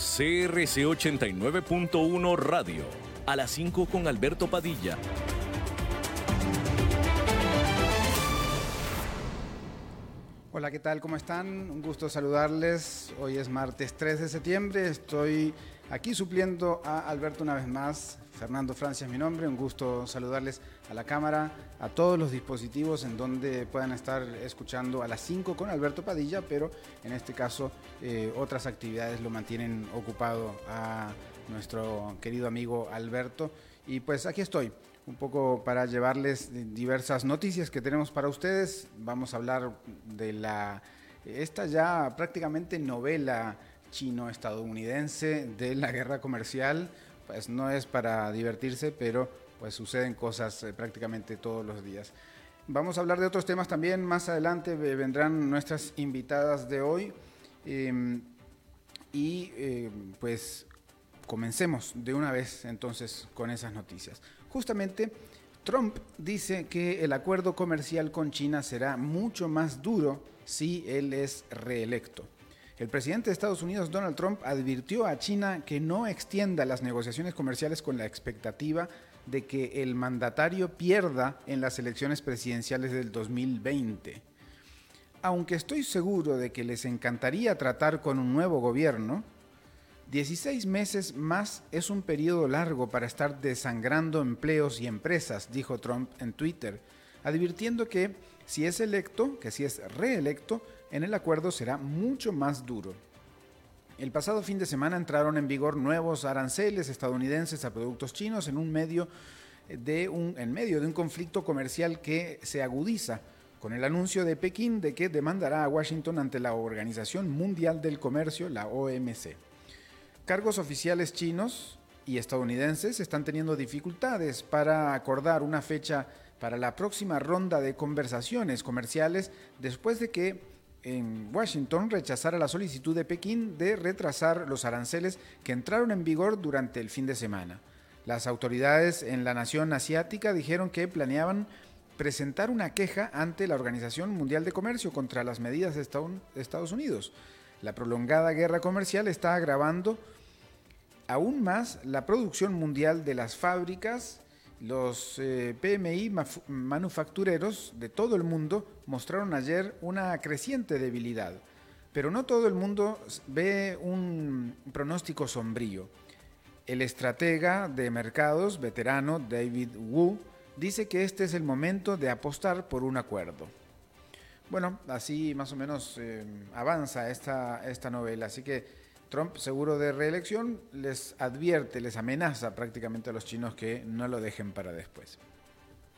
CRC 89.1 Radio. A las 5 con Alberto Padilla. Hola, ¿qué tal? ¿Cómo están? Un gusto saludarles. Hoy es martes 3 de septiembre. Estoy aquí supliendo a Alberto una vez más. Fernando Francia es mi nombre. Un gusto saludarles a la cámara, a todos los dispositivos en donde puedan estar escuchando a las 5 con Alberto Padilla, pero en este caso eh, otras actividades lo mantienen ocupado a nuestro querido amigo Alberto. Y pues aquí estoy, un poco para llevarles diversas noticias que tenemos para ustedes. Vamos a hablar de la esta ya prácticamente novela chino-estadounidense de la guerra comercial. Pues no es para divertirse, pero pues suceden cosas eh, prácticamente todos los días. Vamos a hablar de otros temas también. Más adelante vendrán nuestras invitadas de hoy. Em, y eh, pues comencemos de una vez entonces con esas noticias. Justamente Trump dice que el acuerdo comercial con China será mucho más duro si él es reelecto. El presidente de Estados Unidos, Donald Trump, advirtió a China que no extienda las negociaciones comerciales con la expectativa de que el mandatario pierda en las elecciones presidenciales del 2020. Aunque estoy seguro de que les encantaría tratar con un nuevo gobierno, 16 meses más es un periodo largo para estar desangrando empleos y empresas, dijo Trump en Twitter, advirtiendo que si es electo, que si es reelecto, en el acuerdo será mucho más duro. El pasado fin de semana entraron en vigor nuevos aranceles estadounidenses a productos chinos en, un medio de un, en medio de un conflicto comercial que se agudiza con el anuncio de Pekín de que demandará a Washington ante la Organización Mundial del Comercio, la OMC. Cargos oficiales chinos y estadounidenses están teniendo dificultades para acordar una fecha para la próxima ronda de conversaciones comerciales después de que en Washington rechazara la solicitud de Pekín de retrasar los aranceles que entraron en vigor durante el fin de semana. Las autoridades en la nación asiática dijeron que planeaban presentar una queja ante la Organización Mundial de Comercio contra las medidas de Estados Unidos. La prolongada guerra comercial está agravando aún más la producción mundial de las fábricas los eh, PMI manufactureros de todo el mundo mostraron ayer una creciente debilidad, pero no todo el mundo ve un pronóstico sombrío. El estratega de mercados veterano David Wu dice que este es el momento de apostar por un acuerdo. Bueno, así más o menos eh, avanza esta, esta novela, así que Trump, seguro de reelección, les advierte, les amenaza prácticamente a los chinos que no lo dejen para después.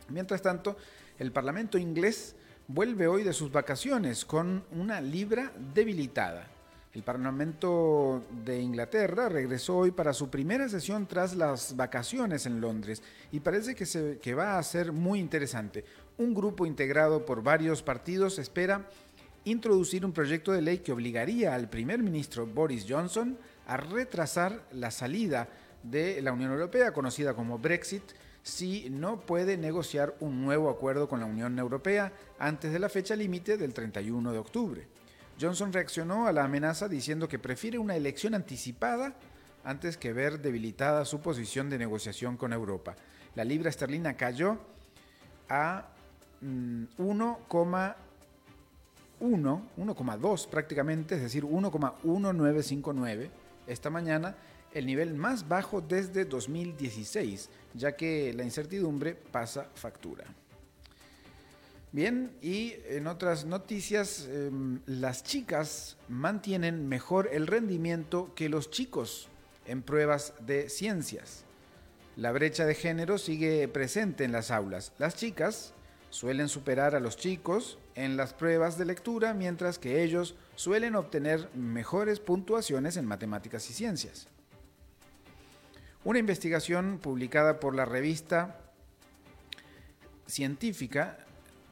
Mientras tanto, el Parlamento inglés vuelve hoy de sus vacaciones con una libra debilitada. El Parlamento de Inglaterra regresó hoy para su primera sesión tras las vacaciones en Londres y parece que, se, que va a ser muy interesante. Un grupo integrado por varios partidos espera introducir un proyecto de ley que obligaría al primer ministro Boris Johnson a retrasar la salida de la Unión Europea, conocida como Brexit, si no puede negociar un nuevo acuerdo con la Unión Europea antes de la fecha límite del 31 de octubre. Johnson reaccionó a la amenaza diciendo que prefiere una elección anticipada antes que ver debilitada su posición de negociación con Europa. La libra esterlina cayó a 1, mm, 1, 1,2 prácticamente, es decir, 1,1959 esta mañana, el nivel más bajo desde 2016, ya que la incertidumbre pasa factura. Bien, y en otras noticias, em, las chicas mantienen mejor el rendimiento que los chicos en pruebas de ciencias. La brecha de género sigue presente en las aulas. Las chicas suelen superar a los chicos en las pruebas de lectura, mientras que ellos suelen obtener mejores puntuaciones en matemáticas y ciencias. Una investigación publicada por la revista científica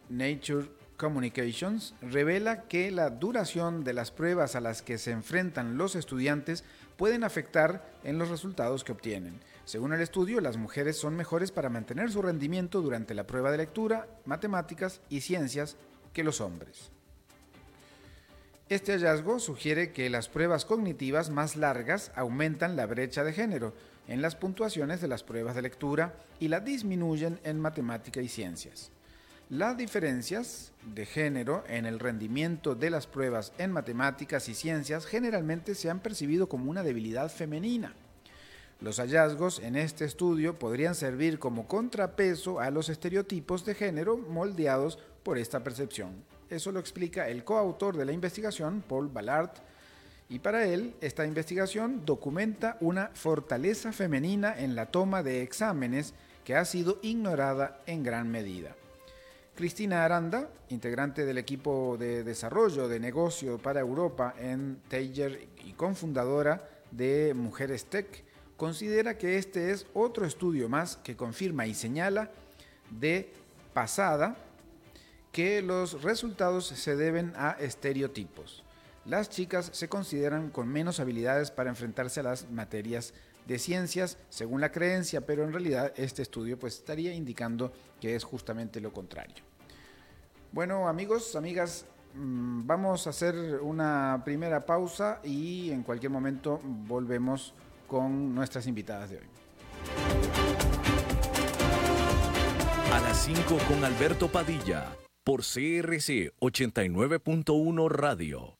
Nature Communications revela que la duración de las pruebas a las que se enfrentan los estudiantes pueden afectar en los resultados que obtienen. Según el estudio, las mujeres son mejores para mantener su rendimiento durante la prueba de lectura, matemáticas y ciencias que los hombres. Este hallazgo sugiere que las pruebas cognitivas más largas aumentan la brecha de género en las puntuaciones de las pruebas de lectura y la disminuyen en matemática y ciencias. Las diferencias de género en el rendimiento de las pruebas en matemáticas y ciencias generalmente se han percibido como una debilidad femenina. Los hallazgos en este estudio podrían servir como contrapeso a los estereotipos de género moldeados por esta percepción. Eso lo explica el coautor de la investigación, Paul Ballard, y para él esta investigación documenta una fortaleza femenina en la toma de exámenes que ha sido ignorada en gran medida. Cristina Aranda, integrante del equipo de desarrollo de negocio para Europa en Taylor y cofundadora de Mujeres Tech, considera que este es otro estudio más que confirma y señala de pasada que los resultados se deben a estereotipos. Las chicas se consideran con menos habilidades para enfrentarse a las materias de ciencias, según la creencia, pero en realidad este estudio pues estaría indicando que es justamente lo contrario. Bueno, amigos, amigas, mm, vamos a hacer una primera pausa y en cualquier momento volvemos con nuestras invitadas de hoy. A las 5 con Alberto Padilla por CRC 89.1 Radio.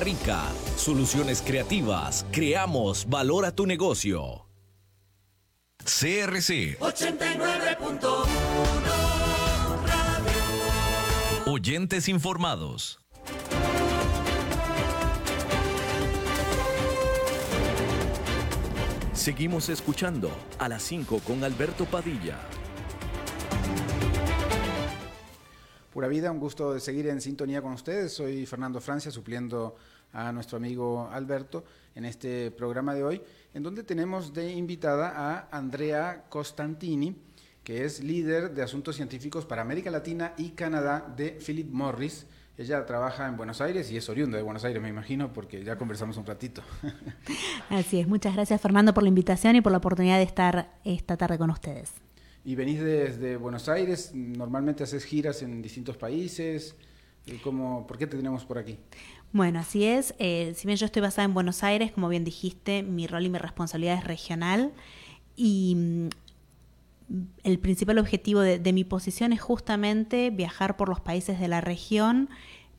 Rica. Soluciones Creativas, creamos valor a tu negocio. CRC 89.1 Oyentes informados. Seguimos escuchando a las 5 con Alberto Padilla. Pura vida, un gusto de seguir en sintonía con ustedes. Soy Fernando Francia, supliendo a nuestro amigo Alberto en este programa de hoy, en donde tenemos de invitada a Andrea Costantini, que es líder de asuntos científicos para América Latina y Canadá de Philip Morris. Ella trabaja en Buenos Aires y es oriunda de Buenos Aires, me imagino, porque ya conversamos un ratito. Así es, muchas gracias Fernando por la invitación y por la oportunidad de estar esta tarde con ustedes. Y venís desde Buenos Aires, normalmente haces giras en distintos países. ¿Cómo, ¿Por qué te tenemos por aquí? Bueno, así es. Eh, si bien yo estoy basada en Buenos Aires, como bien dijiste, mi rol y mi responsabilidad es regional. Y mm, el principal objetivo de, de mi posición es justamente viajar por los países de la región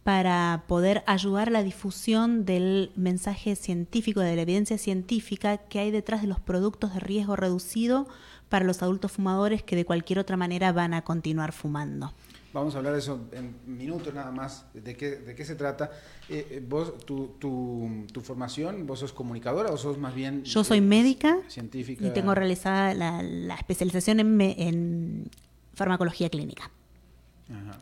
para poder ayudar a la difusión del mensaje científico, de la evidencia científica que hay detrás de los productos de riesgo reducido para los adultos fumadores que de cualquier otra manera van a continuar fumando. Vamos a hablar de eso en minutos nada más, de qué, de qué se trata. Eh, eh, vos, tu, tu, formación, vos sos comunicadora o sos más bien... Yo soy médica científica. y tengo realizada la, la especialización en, en farmacología clínica. Ajá.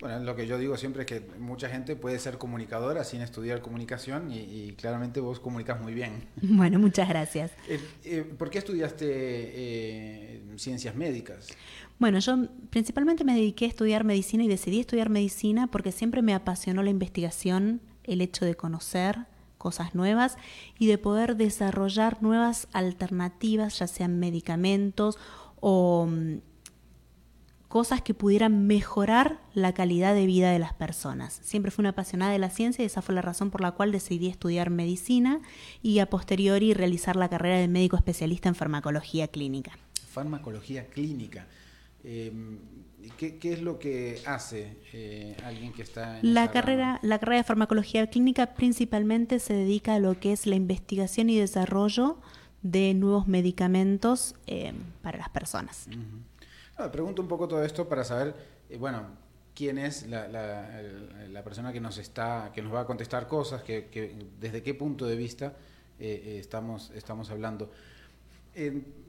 Bueno, lo que yo digo siempre es que mucha gente puede ser comunicadora sin estudiar comunicación y, claramente vos comunicas muy bien. Bueno, muchas gracias. Eh, eh, ¿Por qué estudiaste eh, ciencias médicas? Bueno, yo principalmente me dediqué a estudiar medicina y decidí estudiar medicina porque siempre me apasionó la investigación, el hecho de conocer cosas nuevas y de poder desarrollar nuevas alternativas, ya sean medicamentos o mm, cosas que pudieran mejorar la calidad de vida de las personas. Siempre fui una apasionada de la ciencia y esa fue la razón por la cual decidí estudiar medicina y a posteriori realizar la carrera de médico especialista en farmacología clínica. Farmacología clínica. Em, ¿qué, es lo que hace eh, alguien que está en la carrera? La carrera de farmacología clínica principalmente se dedica a lo que es la investigación y desarrollo de nuevos medicamentos eh, para las personas pregunto un poco todo esto para saber, eh, bueno, quién es la, la, persona que nos está, que nos va a contestar cosas, que, desde qué punto de vista eh, eh, estamos, estamos hablando.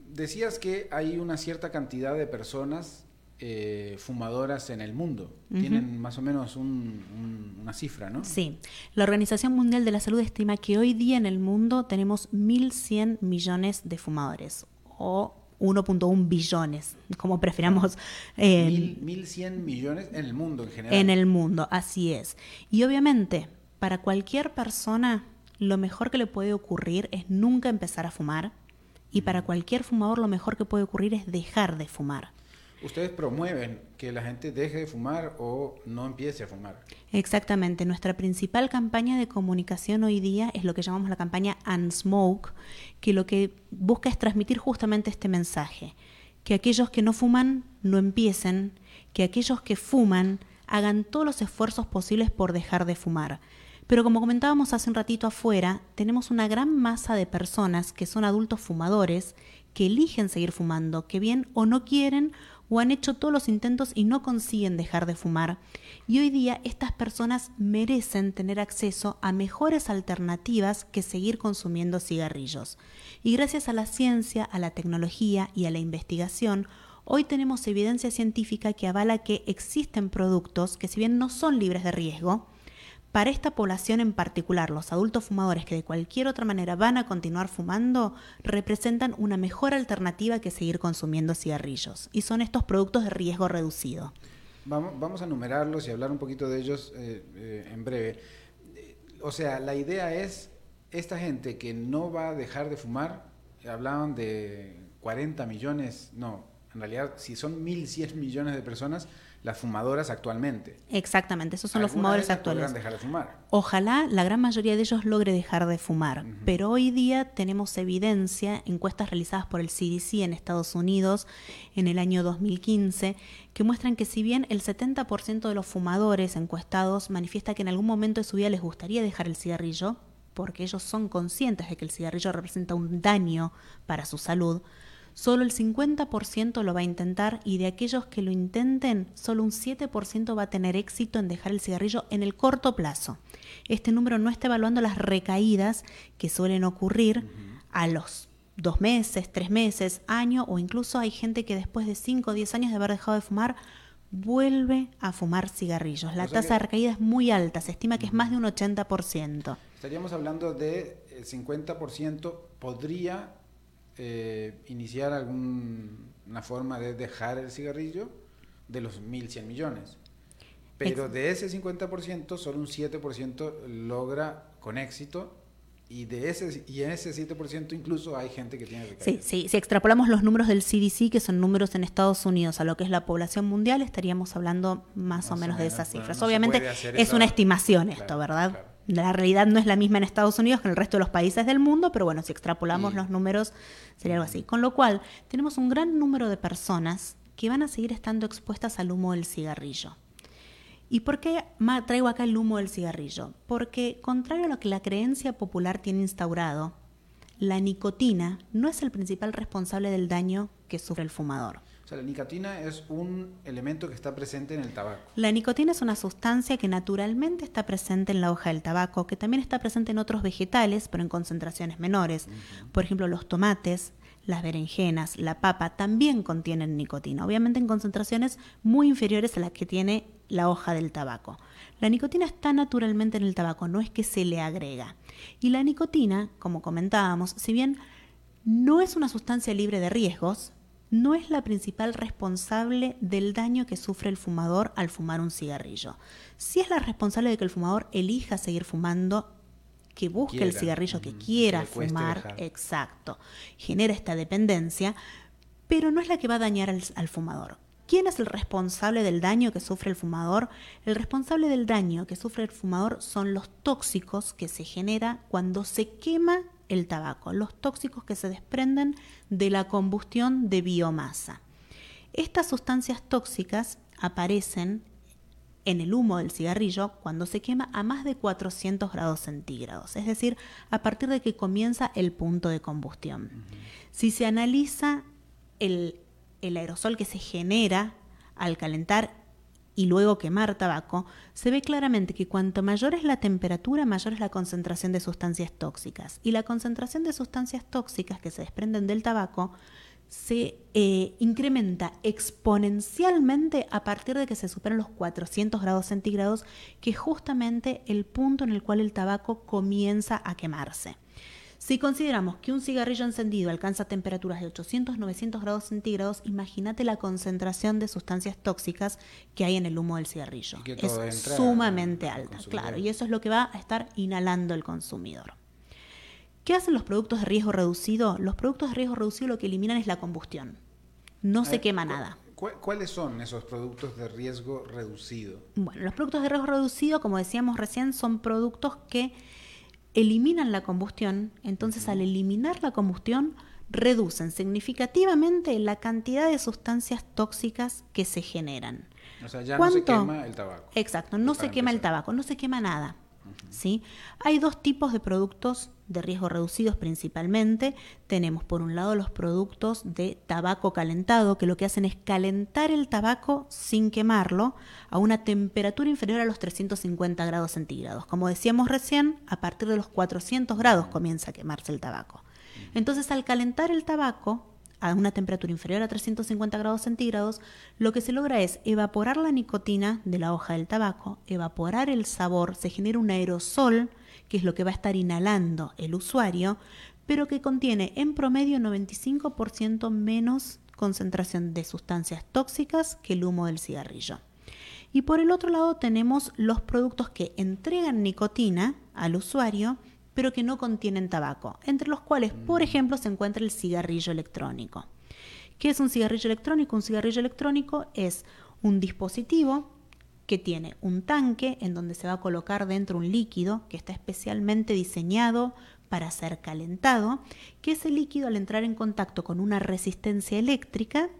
decías que hay una cierta cantidad de personas eh, fumadoras en el mundo. Tienen más o menos una cifra, ¿no? Sí. La Organización Mundial de la Salud estima que hoy día en el mundo tenemos 1.100 millones de fumadores o 1.1 billones, como prefiramos. Eh, 1.100 millones en el mundo en general. En el mundo, así es. Y obviamente, para cualquier persona, lo mejor que le puede ocurrir es nunca empezar a fumar. Y para cualquier fumador, lo mejor que puede ocurrir es dejar de fumar. Ustedes promueven que la gente deje de fumar o no empiece a fumar. Exactamente. Nuestra principal campaña de comunicación hoy día es lo que llamamos la campaña Unsmoke, que lo que busca es transmitir justamente este mensaje. Que aquellos que no fuman no empiecen, que aquellos que fuman hagan todos los esfuerzos posibles por dejar de fumar. Pero como comentábamos hace un ratito afuera, tenemos una gran masa de personas que son adultos fumadores que eligen seguir fumando, que bien o no quieren o han hecho todos los intentos y no consiguen dejar de fumar. Y hoy día estas personas merecen tener acceso a mejores alternativas que seguir consumiendo cigarrillos. Y gracias a la ciencia, a la tecnología y a la investigación, hoy tenemos evidencia científica que avala que existen productos que si bien no son libres de riesgo, para esta población en particular, los adultos fumadores que de cualquier otra manera van a continuar fumando, representan una mejor alternativa que seguir consumiendo cigarrillos. Y son estos productos de riesgo reducido. Vamos, a numerarlos y hablar un poquito de ellos eh, eh, en breve. Eh, o sea, la idea es, esta gente que no va a dejar de fumar, hablaban de 40 millones, no, en realidad si son 1.100 millones de personas, las fumadoras actualmente. Exactamente, esos son los fumadores actuales. dejar de fumar. Ojalá la gran mayoría de ellos logre dejar de fumar, pero hoy día tenemos evidencia, encuestas realizadas por el CDC en Estados Unidos en el año 2015, que muestran que si bien el 70% de los fumadores encuestados manifiesta que en algún momento de su vida les gustaría dejar el cigarrillo, porque ellos son conscientes de que el cigarrillo representa un daño para su salud, Solo el 50% lo va a intentar y de aquellos que lo intenten, solo un 7% va a tener éxito en dejar el cigarrillo en el corto plazo. Este número no está evaluando las recaídas que suelen ocurrir a los dos meses, tres meses, año o incluso hay gente que después de 5 o 10 años de haber dejado de fumar vuelve a fumar cigarrillos. La tasa de recaída es muy alta, se estima que es más de un 80%. Estaríamos hablando de el 50% podría eh, iniciar alguna forma de dejar el cigarrillo de los 1.100 millones. Pero de ese 50%, solo un 7% logra con éxito y de ese y en ese 7% incluso hay gente que tiene Sí, sí, si extrapolamos los números del CDC, que son números en Estados Unidos, a lo que es la población mundial, estaríamos hablando más, o, menos de esas cifras. Obviamente es una estimación esto, ¿verdad? La realidad no es la misma en Estados Unidos que en el resto de los países del mundo, pero bueno, si extrapolamos los números sería algo así. Con lo cual, tenemos un gran número de personas que van a seguir estando expuestas al humo del cigarrillo. ¿Y por qué traigo acá el humo del cigarrillo? Porque, contrario a lo que la creencia popular tiene instaurado, la nicotina no es el principal responsable del daño que sufre el fumador la nicotina es un elemento que está presente en el tabaco. La nicotina es una sustancia que naturalmente está presente en la hoja del tabaco, que también está presente en otros vegetales, pero en concentraciones menores. Por ejemplo, los tomates, las berenjenas, la papa también contienen nicotina, obviamente en concentraciones muy inferiores a las que tiene la hoja del tabaco. La nicotina está naturalmente en el tabaco, no es que se le agrega. Y la nicotina, como comentábamos, si bien no es una sustancia libre de riesgos, no es la principal responsable del daño que sufre el fumador al fumar un cigarrillo. Sí es la responsable de que el fumador elija seguir fumando, que busque el cigarrillo que quiera fumar, exacto, genera esta dependencia, pero no es la que va a dañar al, al fumador. ¿Quién es el responsable del daño que sufre el fumador? El responsable del daño que sufre el fumador son los tóxicos que se genera cuando se quema el tabaco, los tóxicos que se desprenden de la combustión de biomasa. Estas sustancias tóxicas aparecen en el humo del cigarrillo cuando se quema a más de 400 grados centígrados, es decir, a partir de que comienza el punto de combustión. Si se analiza el, el aerosol que se genera al calentar y luego quemar tabaco, se ve claramente que cuanto mayor es la temperatura, mayor es la concentración de sustancias tóxicas. Y la concentración de sustancias tóxicas que se desprenden del tabaco se eh, incrementa exponencialmente a partir de que se superan los 400 grados centígrados, que es justamente el punto en el cual el tabaco comienza a quemarse. Si consideramos que un cigarrillo encendido alcanza temperaturas de 800-900 grados centígrados, imagínate la concentración de sustancias tóxicas que hay en el humo del cigarrillo. es sumamente alta, claro, y eso es lo que va a estar inhalando el consumidor. ¿Qué hacen los productos de riesgo reducido? Los productos de riesgo reducido lo que eliminan es la combustión. No se quema nada. ¿Cuáles son esos productos de riesgo reducido? Bueno, los productos de riesgo reducido, como decíamos recién, son productos que eliminan la combustión. Entonces, al eliminar la combustión, reducen significativamente la cantidad de sustancias tóxicas que se generan. O sea, ya no se quema el tabaco. Exacto, no se quema el tabaco, no se quema nada. Hay dos tipos de productos de riesgo reducidos principalmente. Tenemos por un lado los productos de tabaco calentado, que lo que hacen es calentar el tabaco sin quemarlo a una temperatura inferior a los 350 grados centígrados. Como decíamos recién, a partir de los 400 grados comienza a quemarse el tabaco. Entonces, al calentar el tabaco, a una temperatura inferior a 350 grados centígrados, lo que se logra es evaporar la nicotina de la hoja del tabaco, evaporar el sabor, se genera un aerosol, que es lo que va a estar inhalando el usuario, pero que contiene en promedio 95% menos concentración de sustancias tóxicas que el humo del cigarrillo. Y por el otro lado tenemos los productos que entregan nicotina al usuario, pero que no contienen tabaco, entre los cuales, por mm. ejemplo, se encuentra el cigarrillo electrónico. ¿Qué es un cigarrillo electrónico? Un cigarrillo electrónico es un dispositivo que tiene un tanque en donde se va a colocar dentro un líquido que está especialmente diseñado para ser calentado, que ese líquido al entrar en contacto con una resistencia eléctrica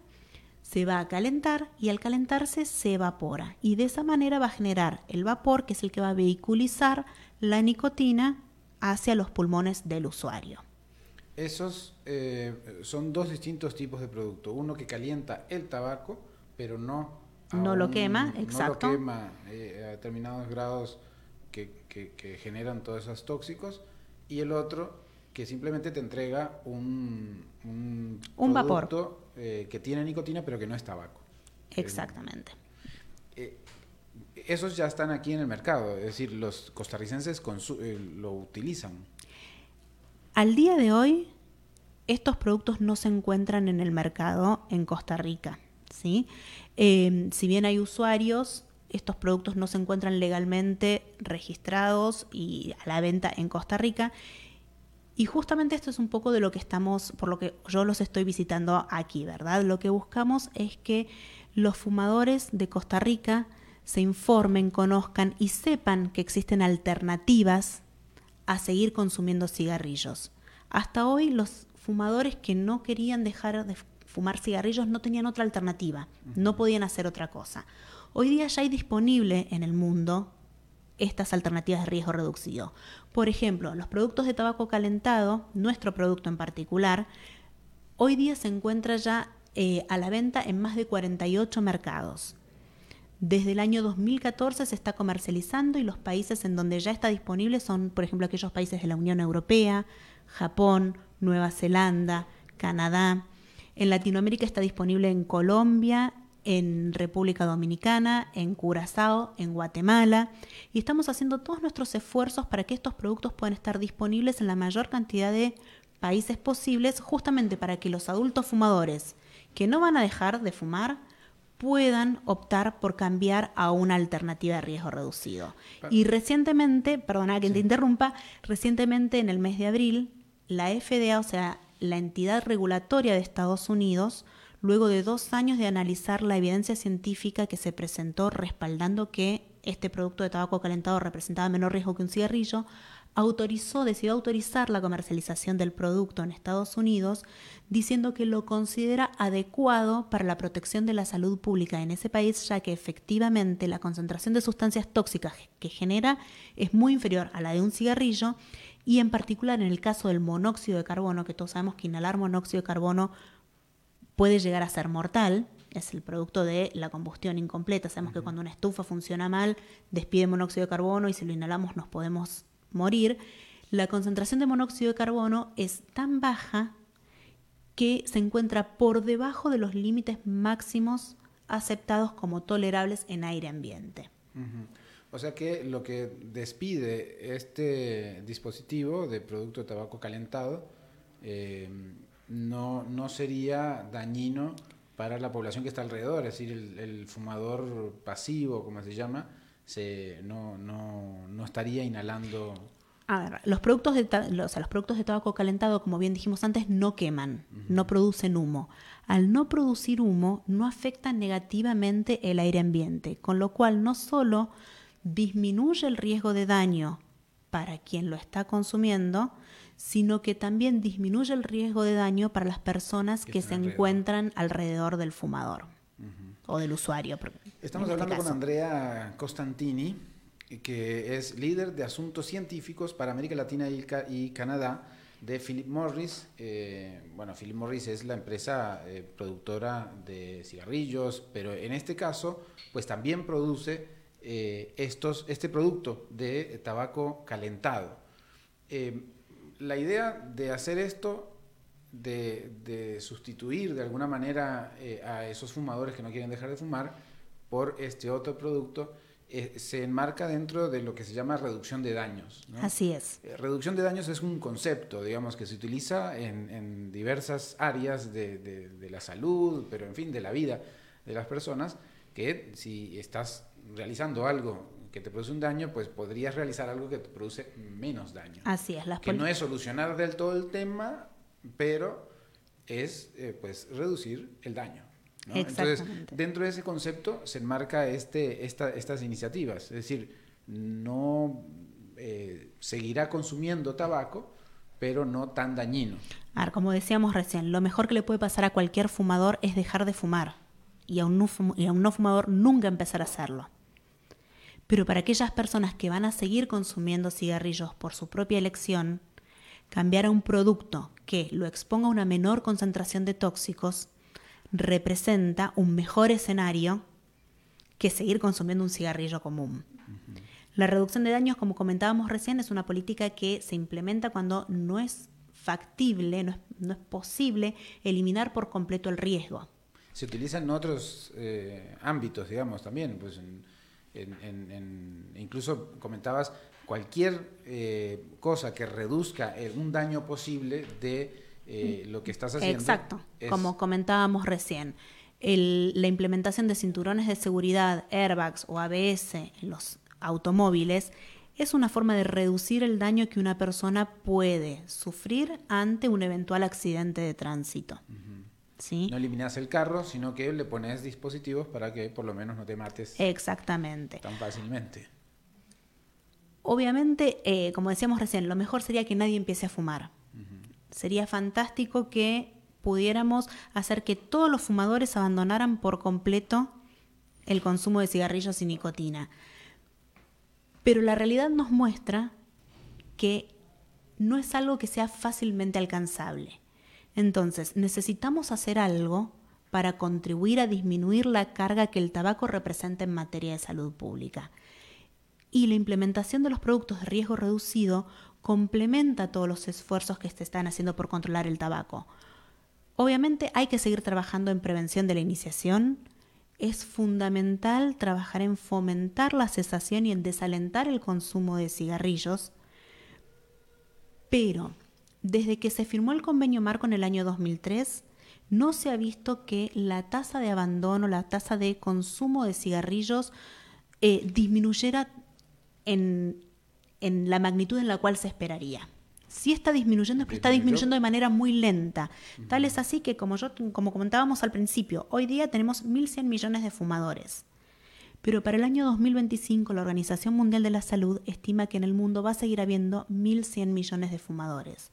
se va a calentar y al calentarse se evapora y de esa manera va a generar el vapor que es el que va a vehiculizar la nicotina hacia los pulmones del usuario. Esos eh, son dos distintos tipos de producto. Uno que calienta el tabaco, pero no... No lo quema, exacto. No lo quema eh, a determinados grados que, generan todos esos tóxicos. Y el otro que simplemente te entrega un, un, un vapor eh, que tiene nicotina, pero que no es tabaco. Exactamente esos ya están aquí en el mercado, es decir, los costarricenses eh, lo utilizan. Al día de hoy, estos productos no se encuentran en el mercado en Costa Rica. ¿sí? Em, si bien hay usuarios, estos productos no se encuentran legalmente registrados y a la venta en Costa Rica. Y justamente esto es un poco de lo que estamos, por lo que yo los estoy visitando aquí, ¿verdad? Lo que buscamos es que los fumadores de Costa Rica se informen, conozcan y sepan que existen alternativas a seguir consumiendo cigarrillos. Hasta hoy los fumadores que no querían dejar de fumar cigarrillos no tenían otra alternativa, no podían hacer otra cosa. Hoy día ya hay disponible en el mundo estas alternativas de riesgo reducido. Por ejemplo, los productos de tabaco calentado, nuestro producto en particular, hoy día se encuentra ya eh, a la venta en más de 48 mercados. Desde el año 2014 se está comercializando y los países en donde ya está disponible son, por ejemplo, aquellos países de la Unión Europea, Japón, Nueva Zelanda, Canadá. En Latinoamérica está disponible en Colombia, en República Dominicana, en Curazao, en Guatemala, y estamos haciendo todos nuestros esfuerzos para que estos productos puedan estar disponibles en la mayor cantidad de países posibles, justamente para que los adultos fumadores que no van a dejar de fumar puedan optar por cambiar a una alternativa de riesgo reducido. Y recientemente, perdona que te interrumpa, recientemente en el mes de abril, la FDA, o sea, la entidad regulatoria de Estados Unidos, luego de dos años de analizar la evidencia científica que se presentó respaldando que este producto de tabaco calentado representaba menor riesgo que un cigarrillo, autorizó, decidió autorizar la comercialización del producto en Estados Unidos, diciendo que lo considera adecuado para la protección de la salud pública en ese país, ya que efectivamente la concentración de sustancias tóxicas que genera es muy inferior a la de un cigarrillo y en particular en el caso del monóxido de carbono, que todos sabemos que inhalar monóxido de carbono puede llegar a ser mortal, es el producto de la combustión incompleta. Sabemos que cuando una estufa funciona mal, despide monóxido de carbono y si lo inhalamos nos podemos morir, la concentración de monóxido de carbono es tan baja que se encuentra por debajo de los límites máximos aceptados como tolerables en aire ambiente. O sea que lo que despide este dispositivo de producto de tabaco calentado eh, no, no sería dañino para la población que está alrededor, es decir, el, fumador pasivo, como se llama, se, no, no, no estaría inhalando a ver, los productos, de los, los productos de tabaco calentado, como bien dijimos antes, no queman, no producen humo. Al no producir humo, no afectan negativamente el aire ambiente, con lo cual no solo disminuye el riesgo de daño para quien lo está consumiendo, sino que también disminuye el riesgo de daño para las personas que, se encuentran alrededor del fumador o del usuario. Estamos este hablando con Andrea Costantini, que es líder de asuntos científicos para América Latina y, Canadá de Philip Morris. Eh, bueno, Philip Morris es la empresa eh, productora de cigarrillos, pero en este caso, pues también produce eh, estos, este producto de tabaco calentado. la idea de hacer esto, de, de sustituir de alguna manera a esos fumadores que no quieren dejar de fumar por este otro producto, eh, se enmarca dentro de lo que se llama reducción de daños. Así es. Eh, reducción de daños es un concepto, digamos, que se utiliza en, diversas áreas de, la salud, pero en fin, de la vida de las personas, que si estás realizando algo que te produce un daño, pues podrías realizar algo que te produce menos daño. Así es. Las que no es solucionar del todo el tema, pero es eh, pues reducir el daño. Entonces, dentro de ese concepto se enmarca este, estas iniciativas, es decir, no eh, seguirá consumiendo tabaco, pero no tan dañino. A ver, como decíamos recién, lo mejor que le puede pasar a cualquier fumador es dejar de fumar y a un no, y a un no fumador nunca empezar a hacerlo. Pero para aquellas personas que van a seguir consumiendo cigarrillos por su propia elección, cambiar a un producto que lo exponga a una menor concentración de tóxicos representa un mejor escenario que seguir consumiendo un cigarrillo común. La reducción de daños, como comentábamos recién, es una política que se implementa cuando no es factible, no es, posible eliminar por completo el riesgo. Se utiliza en otros eh, ámbitos, digamos, también. Pues incluso comentabas cualquier eh, cosa que reduzca un daño posible de eh, lo que estás haciendo. Exacto, como comentábamos recién. la implementación de cinturones de seguridad, airbags o ABS en los automóviles es una forma de reducir el daño que una persona puede sufrir ante un eventual accidente de tránsito. ¿Sí? No eliminas el carro, sino que le pones dispositivos para que por lo menos no te mates Exactamente. tan fácilmente. Obviamente, eh, como decíamos recién, lo mejor sería que nadie empiece a fumar. Sería fantástico que pudiéramos hacer que todos los fumadores abandonaran por completo el consumo de cigarrillos y nicotina. Pero la realidad nos muestra que no es algo que sea fácilmente alcanzable. Entonces, necesitamos hacer algo para contribuir a disminuir la carga que el tabaco representa en materia de salud pública. Y la implementación de los productos de riesgo reducido complementa todos los esfuerzos que se están haciendo por controlar el tabaco. Obviamente hay que seguir trabajando en prevención de la iniciación. Es fundamental trabajar en fomentar la cesación y en desalentar el consumo de cigarrillos. Pero desde que se firmó el convenio marco en el año 2003, no se ha visto que la tasa de abandono, la tasa de consumo de cigarrillos eh, disminuyera en, en la magnitud en la cual se esperaría. Sí está disminuyendo, pero está disminuyendo de manera muy lenta. Tal es así que, como, yo, como comentábamos al principio, hoy día tenemos 1.100 millones de fumadores. Pero para el año 2025 la Organización Mundial de la Salud estima que en el mundo va a seguir habiendo 1.100 millones de fumadores.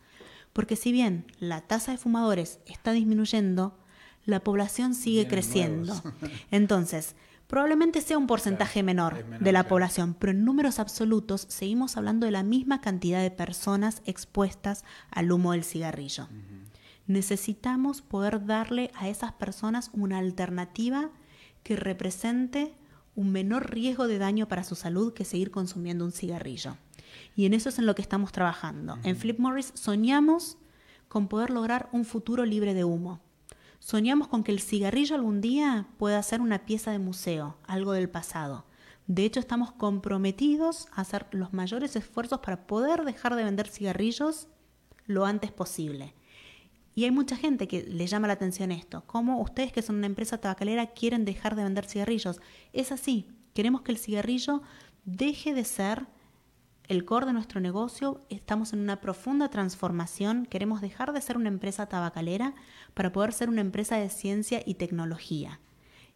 Porque si bien la tasa de fumadores está disminuyendo, la población sigue creciendo. Entonces, Probablemente sea un porcentaje menor, de la población, pero en números absolutos seguimos hablando de la misma cantidad de personas expuestas al humo del cigarrillo. Necesitamos poder darle a esas personas una alternativa que represente un menor riesgo de daño para su salud que seguir consumiendo un cigarrillo. Y en eso es en lo que estamos trabajando. En Flip Morris soñamos con poder lograr un futuro libre de humo. Soñamos con que el cigarrillo algún día pueda ser una pieza de museo, algo del pasado. De hecho, estamos comprometidos a hacer los mayores esfuerzos para poder dejar de vender cigarrillos lo antes posible. Y hay mucha gente que le llama la atención esto. ¿Cómo ustedes que son una empresa tabacalera quieren dejar de vender cigarrillos? Es así. Queremos que el cigarrillo deje de ser el core de nuestro negocio. Estamos en una profunda transformación. Queremos dejar de ser una empresa tabacalera para poder ser una empresa de ciencia y tecnología.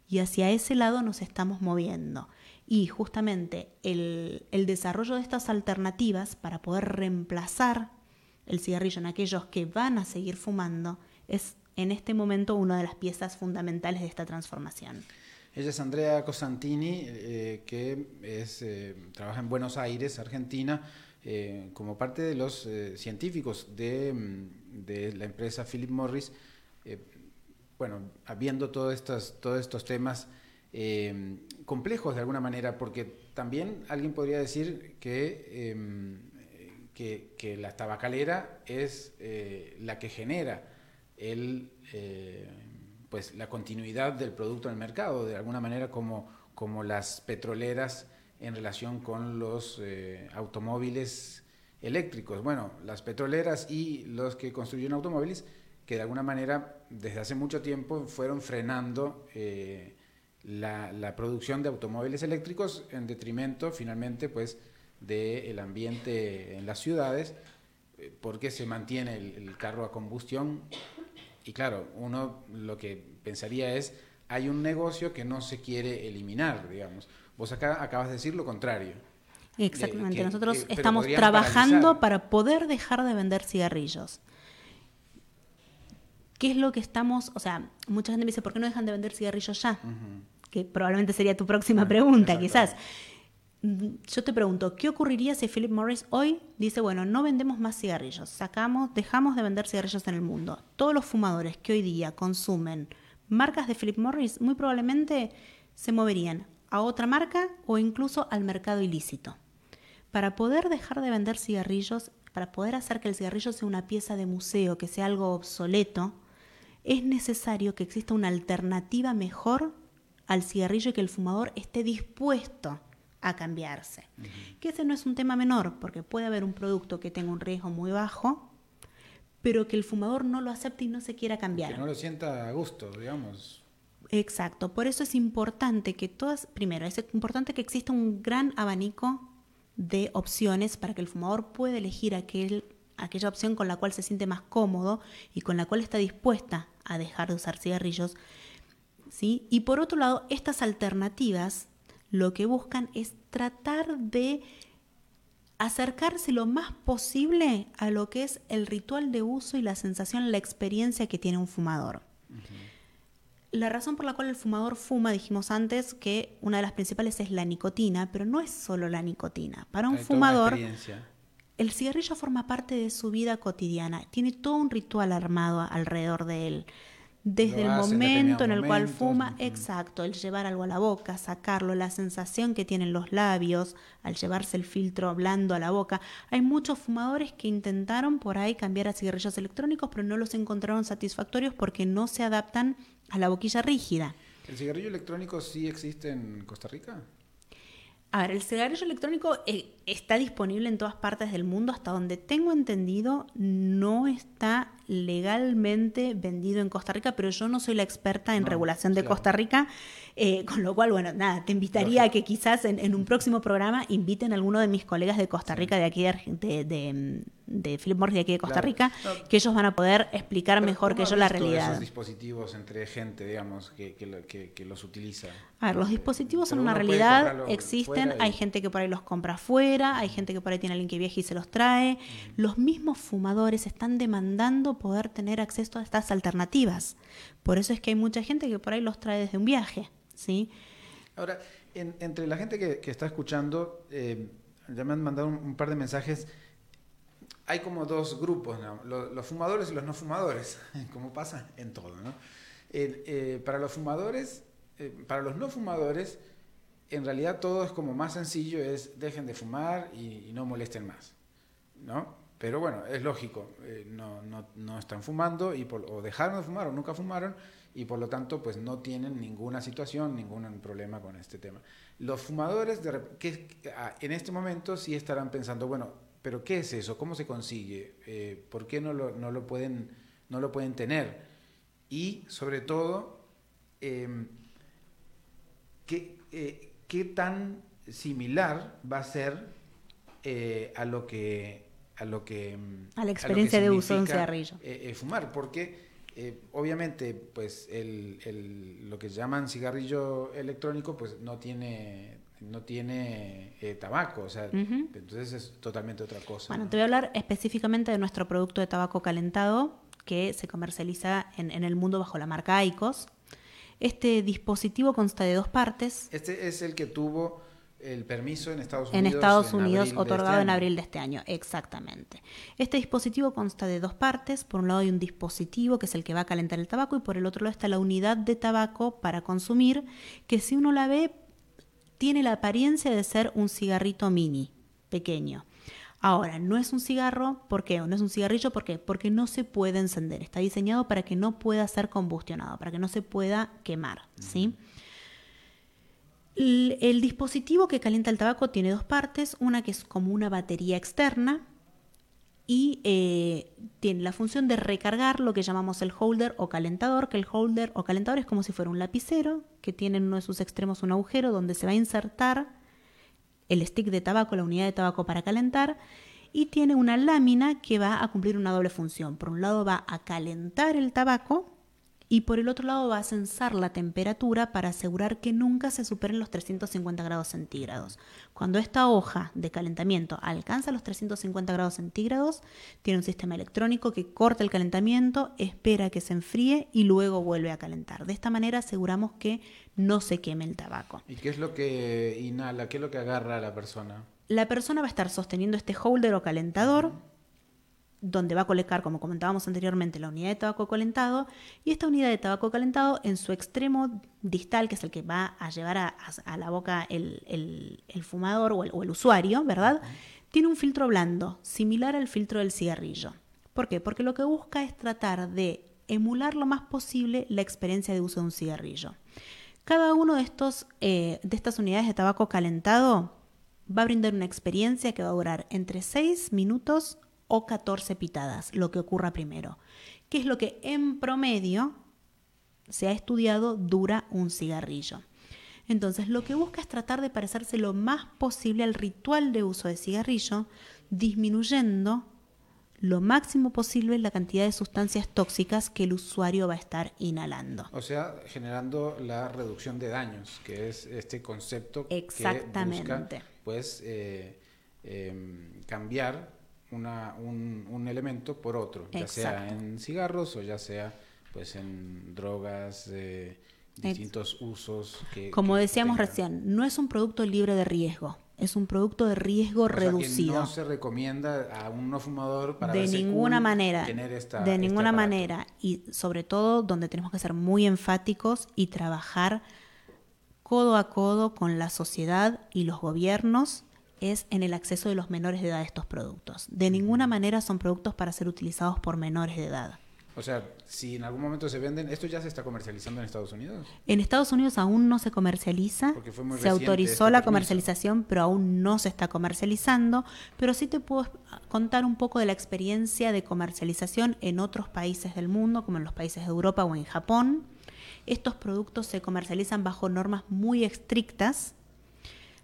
Y hacia ese lado nos estamos moviendo. Y justamente el, el desarrollo de estas alternativas para poder reemplazar el cigarrillo en aquellos que van a seguir fumando es en este momento una de las piezas fundamentales de esta transformación. Ella es Andrea Cosantini, eh, que es, eh, trabaja en Buenos Aires, Argentina, eh, como parte de los científicos de, mm, de, la empresa Philip Morris. bueno, viendo todos estos, todos estos temas complejos de alguna manera, porque también alguien podría decir que em, que, la tabacalera es la que genera el, pues la continuidad del producto en el mercado, de alguna manera como, como las petroleras en relación con los eh, automóviles eléctricos. Bueno, las petroleras y los que construyen automóviles que de alguna manera desde hace mucho tiempo fueron frenando la, la, producción de automóviles eléctricos en detrimento finalmente pues del ambiente en las ciudades, eh, porque se mantiene el, carro a combustión. Y claro, uno lo que pensaría es, hay un negocio que no se quiere eliminar, digamos. Vos acá acabas de decir lo contrario. Exactamente, nosotros estamos trabajando para poder dejar de vender cigarrillos. ¿Qué es lo que estamos, o sea, mucha gente me dice, ¿por qué no dejan de vender cigarrillos ya? Que probablemente sería tu próxima pregunta, quizás yo te pregunto, ¿qué ocurriría si Philip Morris hoy dice, bueno, no vendemos más cigarrillos, sacamos, dejamos de vender cigarrillos en el mundo? Todos los fumadores que hoy día consumen marcas de Philip Morris muy probablemente se moverían a otra marca o incluso al mercado ilícito. Para poder dejar de vender cigarrillos, para poder hacer que el cigarrillo sea una pieza de museo, que sea algo obsoleto, es necesario que exista una alternativa mejor al cigarrillo y que el fumador esté dispuesto a cambiarse. Que ese no es un tema menor, porque puede haber un producto que tenga un riesgo muy bajo, pero que el fumador no lo acepte y no se quiera cambiar. Que no lo sienta a gusto, digamos. Exacto, por eso es importante que todas, primero, es importante que exista un gran abanico de opciones para que el fumador pueda elegir aquel, aquella opción con la cual se siente más cómodo y con la cual está dispuesta a dejar de usar cigarrillos. ¿sí? Y por otro lado, estas alternativas lo que buscan es tratar de acercarse lo más posible a lo que es el ritual de uso y la sensación, la experiencia que tiene un fumador. La razón por la cual el fumador fuma, dijimos antes que una de las principales es la nicotina, pero no es solo la nicotina. Para un fumador, el cigarrillo forma parte de su vida cotidiana, tiene todo un ritual armado alrededor de él desde el momento en el cual fuma, exacto, el llevar algo a la boca, sacarlo, la sensación que tienen los labios al llevarse el filtro blando a la boca. Hay muchos fumadores que intentaron por ahí cambiar a cigarrillos electrónicos, pero no los encontraron satisfactorios porque no se adaptan a la boquilla rígida. ¿El cigarrillo electrónico sí existe en Costa Rica? A ver, el cigarrillo electrónico eh, está disponible en todas partes del mundo. Hasta donde tengo entendido, no está legalmente vendido en Costa Rica, pero yo no soy la experta en regulación de Costa Rica, eh, con lo cual, bueno, nada, te invitaría a que quizás en, un próximo programa inviten a alguno de mis colegas de Costa Rica, de aquí de, de, de Philip Morris de aquí de Costa Rica, que ellos van a poder explicar mejor que yo la realidad. esos dispositivos entre gente, digamos, que, que, los utiliza? A ver, los dispositivos son una realidad, existen, hay gente que por ahí los compra afuera, hay gente que por ahí tiene alguien que viaja y se los trae. Los mismos fumadores están demandando poder tener acceso a estas alternativas. Por eso es que hay mucha gente que por ahí los trae desde un viaje. ¿sí? Ahora, entre la gente que, está escuchando, eh, ya me han mandado un, par de mensajes. Hay como dos grupos, los, fumadores y los no fumadores, como pasa en todo. ¿no? Eh, para los fumadores, eh, para los no fumadores, en realidad todo es como más sencillo, es dejen de fumar y, y no molesten más. ¿no? Pero bueno, es lógico, eh, no, no, no, están fumando y o dejaron de fumar o nunca fumaron y por lo tanto pues no tienen ninguna situación, ningún problema con este tema. Los fumadores que, ah, en este momento sí estarán pensando, bueno, pero ¿qué es eso? ¿Cómo se consigue? Eh, ¿Por qué no lo, no, lo pueden, no lo pueden tener? Y sobre todo, em, ¿qué, eh, ¿qué, tan similar va a ser a lo que... A, lo que, a la experiencia de uso de un cigarrillo. fumar, porque eh, obviamente, pues el, lo que llaman cigarrillo electrónico, pues no tiene no tiene eh, tabaco, o sea, entonces es totalmente otra cosa. Bueno, te voy a hablar específicamente de nuestro producto de tabaco calentado que se comercializa en, en el mundo bajo la marca ICOS. Este dispositivo consta de dos partes. Este es el que tuvo el permiso en Estados Unidos. En Estados Unidos, este otorgado en abril de este año, exactamente. Este dispositivo consta de dos partes. Por un lado hay un dispositivo que es el que va a calentar el tabaco y por el otro lado está la unidad de tabaco para consumir, que si uno la ve tiene la apariencia de ser un cigarrito mini, pequeño. Ahora, no es un cigarro, ¿por qué? no es un cigarrillo, ¿por qué? Porque no se puede encender. Está diseñado para que no pueda ser combustionado, para que no se pueda quemar, ¿sí? El, dispositivo que calienta el tabaco tiene dos partes, una que es como una batería externa y eh, tiene la función de recargar lo que llamamos el holder o calentador, que el holder o calentador es como si fuera un lapicero que tiene en uno de sus extremos un agujero donde se va a insertar el stick de tabaco, la unidad de tabaco para calentar y tiene una lámina que va a cumplir una doble función. Por un lado va a calentar el tabaco y por el otro lado va a censar la temperatura para asegurar que nunca se superen los 350 grados centígrados. Cuando esta hoja de calentamiento alcanza los 350 grados centígrados, tiene un sistema electrónico que corta el calentamiento, espera que se enfríe y luego vuelve a calentar. De esta manera aseguramos que no se queme el tabaco. ¿Y qué es lo que inhala? ¿Qué es lo que agarra a la persona? La persona va a estar sosteniendo este holder o calentador donde va a colocar, como comentábamos anteriormente, la unidad de tabaco calentado y esta unidad de tabaco calentado en su extremo distal, que es el que va a llevar a, la boca el, fumador o el, usuario, ¿verdad? Tiene un filtro blando, similar al filtro del cigarrillo. ¿Por qué? Porque lo que busca es tratar de emular lo más posible la experiencia de uso de un cigarrillo. Cada uno de, estos, eh, de estas unidades de tabaco calentado va a brindar una experiencia que va a durar entre 6 minutos o 14 pitadas, lo que ocurra primero, que es lo que en promedio se ha estudiado dura un cigarrillo. Entonces, lo que busca es tratar de parecerse lo más posible al ritual de uso de cigarrillo, disminuyendo lo máximo posible la cantidad de sustancias tóxicas que el usuario va a estar inhalando. O sea, generando la reducción de daños, que es este concepto Exactamente. que busca, pues, eh, em, cambiar un, elemento por otro, ya sea en cigarros o ya sea pues en drogas, de distintos usos. Que, Como decíamos recién, no es un producto libre de riesgo, es un producto de riesgo reducido. no se recomienda a un no fumador para de ninguna manera, de ninguna manera y sobre todo donde tenemos que ser muy enfáticos y trabajar codo a codo con la sociedad y los gobiernos es en el acceso de los menores de edad a estos productos. De ninguna manera son productos para ser utilizados por menores de edad. O sea, si en algún momento se venden, ¿esto ya se está comercializando en Estados Unidos? En Estados Unidos aún no se comercializa. se autorizó este la comercialización, pero aún no se está comercializando. Pero sí te puedo contar un poco de la experiencia de comercialización en otros países del mundo, como en los países de Europa o en Japón. Estos productos se comercializan bajo normas muy estrictas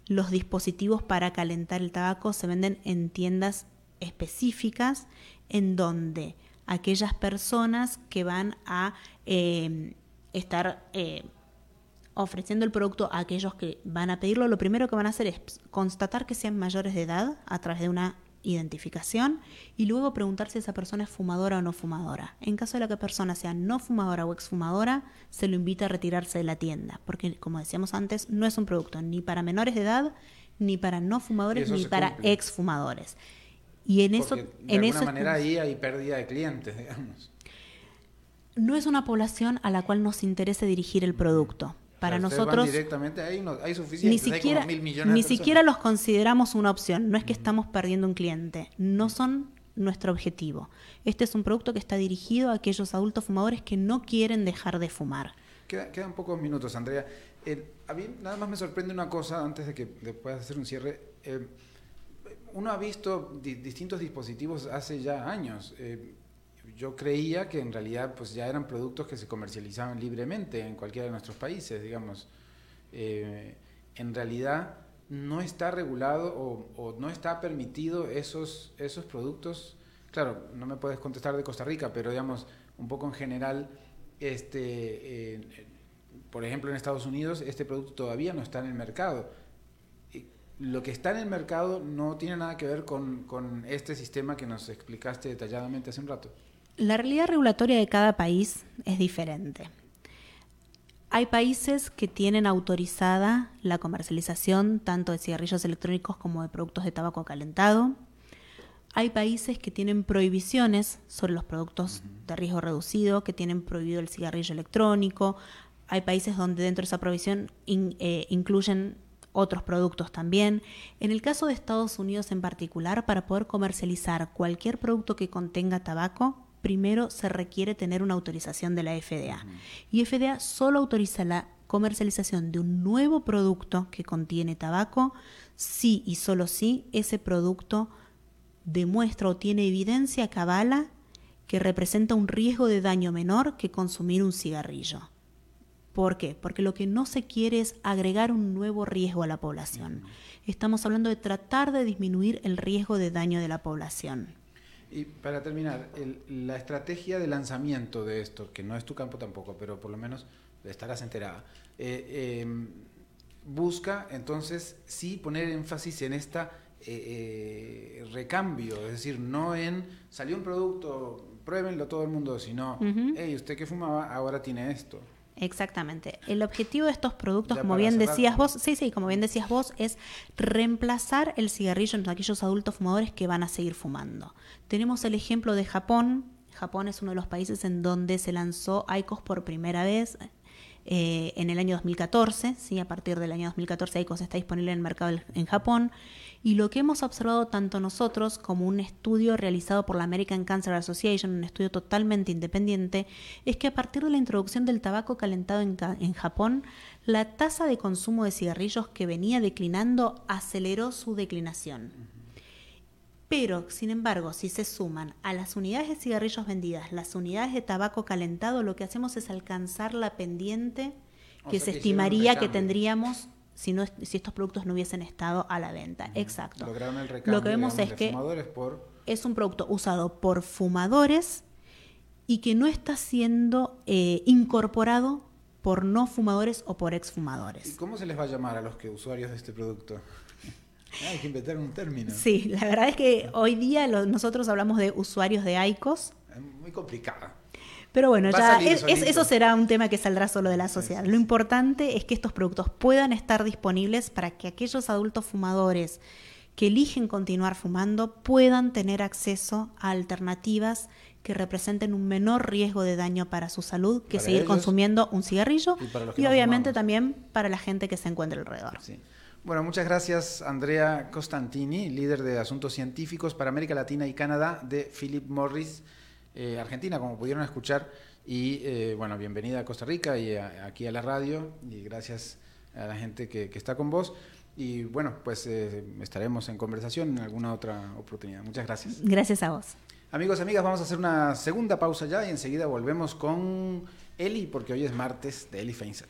los dispositivos para calentar el tabaco se venden en tiendas específicas en donde aquellas personas que van a eh, estar eh, ofreciendo el producto a aquellos que van a pedirlo, lo primero que van a hacer es constatar que sean mayores de edad a través de una identificación y luego preguntar si esa persona es fumadora o no fumadora. En caso de que la persona sea no fumadora o exfumadora, se lo invita a retirarse de la tienda, porque como decíamos antes, no es un producto ni para menores de edad, ni para no fumadores, ni para exfumadores. Y en eso, de en alguna manera ahí hay pérdida de clientes, digamos. No es una población a la cual nos interese dirigir el producto. Para nosotros directamente hay, ni siquiera ni siquiera los consideramos una opción. No es que estamos perdiendo un cliente. No son nuestro objetivo. Este es un producto que está dirigido a aquellos adultos fumadores que no quieren dejar de fumar. quedan pocos minutos, Andrea. a mí nada más me sorprende una cosa antes de que puedas hacer un cierre. Eh, uno ha visto distintos dispositivos hace ya años. Eh, yo creía que en realidad pues ya eran productos que se comercializaban libremente en cualquiera de nuestros países, digamos. Eh, en realidad no está regulado o, no está permitido esos, esos productos. Claro, no me puedes contestar de Costa Rica, pero digamos, un poco en general, este, eh, por ejemplo, en Estados Unidos, este producto todavía no está en el mercado. Lo que está en el mercado no tiene nada que ver con, con este sistema que nos explicaste detalladamente hace un rato. La realidad regulatoria de cada país es diferente. Hay países que tienen autorizada la comercialización tanto de cigarrillos electrónicos como de productos de tabaco calentado. Hay países que tienen prohibiciones sobre los productos de riesgo reducido, que tienen prohibido el cigarrillo electrónico. Hay países donde dentro de esa prohibición eh, incluyen otros productos también. En el caso de Estados Unidos en particular, para poder comercializar cualquier producto que contenga tabaco, primero se requiere tener una autorización de la FDA. Y FDA solo autoriza la comercialización de un nuevo producto que contiene tabaco si y solo si ese producto demuestra o tiene evidencia cabala que representa un riesgo de daño menor que consumir un cigarrillo. ¿Por qué? Porque lo que no se quiere es agregar un nuevo riesgo a la población. Estamos hablando de tratar de disminuir el riesgo de daño de la población. Y para terminar, la estrategia de lanzamiento de esto, que no es tu campo tampoco, pero por lo menos estarás enterada, eh, em, busca entonces sí poner énfasis en esta eh, eh, recambio, es decir, no en salió un producto, pruébenlo todo el mundo, sino, hey, usted que fumaba ahora tiene esto. Exactamente. El objetivo de estos productos, como bien decías vos, sí, sí, como bien decías vos, es reemplazar el cigarrillo en aquellos adultos fumadores que van a seguir fumando. Tenemos el ejemplo de Japón. Japón es uno de los países en donde se lanzó ICOS por primera vez eh, en el año 2014. ¿sí? A partir del año 2014 ICOS está disponible en el mercado en Japón. Y lo que hemos observado tanto nosotros como un estudio realizado por la American Cancer Association, un estudio totalmente independiente, es que a partir de la introducción del tabaco calentado en, en Japón, la tasa de consumo de cigarrillos que venía declinando aceleró su declinación. Pero, sin embargo, si se suman a las unidades de cigarrillos vendidas, las unidades de tabaco calentado, lo que hacemos es alcanzar la pendiente que se estimaría que tendríamos si, no, si estos productos no hubiesen estado a la venta. Exacto. Lo que vemos es que es un producto usado por fumadores y que no está siendo eh, incorporado por no fumadores o por exfumadores. ¿Y cómo se les va a llamar a los que usuarios de este producto? Hay que inventar un término. Sí, la verdad es que hoy día nosotros hablamos de usuarios de ICOS. Es muy complicado. Pero bueno, ya eso será un tema que saldrá solo de la sociedad. Lo importante es que estos productos puedan estar disponibles para que aquellos adultos fumadores que eligen continuar fumando puedan tener acceso a alternativas que representen un menor riesgo de daño para su salud que seguir consumiendo un cigarrillo y, obviamente también para la gente que se encuentra alrededor. Bueno, muchas gracias Andrea Costantini, líder de asuntos científicos para América Latina y Canadá de Philip Morris. Eh, Argentina, como pudieron escuchar. Y eh, bueno, bienvenida a Costa Rica y aquí a la radio. Y gracias a la gente que, está con vos. Y bueno, pues eh, estaremos en conversación en alguna otra oportunidad. Muchas gracias. Gracias a vos. Amigos, amigas, vamos a hacer una segunda pausa ya y enseguida volvemos con Eli, porque hoy es martes de Eli Feinset.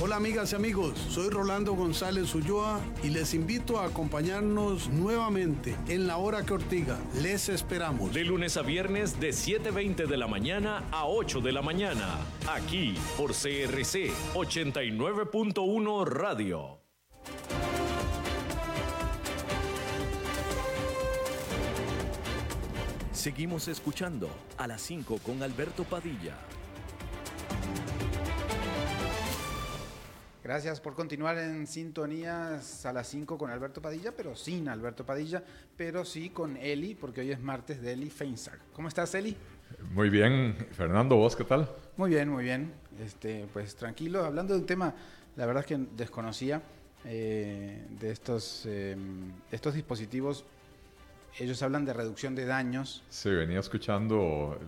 Hola amigas y amigos, soy Rolando González Ulloa y les invito a acompañarnos nuevamente en la hora que Ortiga. Les esperamos. De lunes a viernes de 7.20 de la mañana a 8 de la mañana, aquí por CRC 89.1 Radio. Seguimos escuchando a las 5 con Alberto Padilla. Gracias por continuar en sintonías a las 5 con Alberto Padilla, pero sin Alberto Padilla, pero sí con Eli, porque hoy es martes de Eli Feinsack. ¿Cómo estás, Eli? Muy bien, Fernando, ¿vos qué tal? Muy bien, muy bien. Este, pues tranquilo, hablando de un tema, la verdad es que desconocía eh, de estos, eh, estos dispositivos. Ellos hablan de reducción de daños. Sí, venía escuchando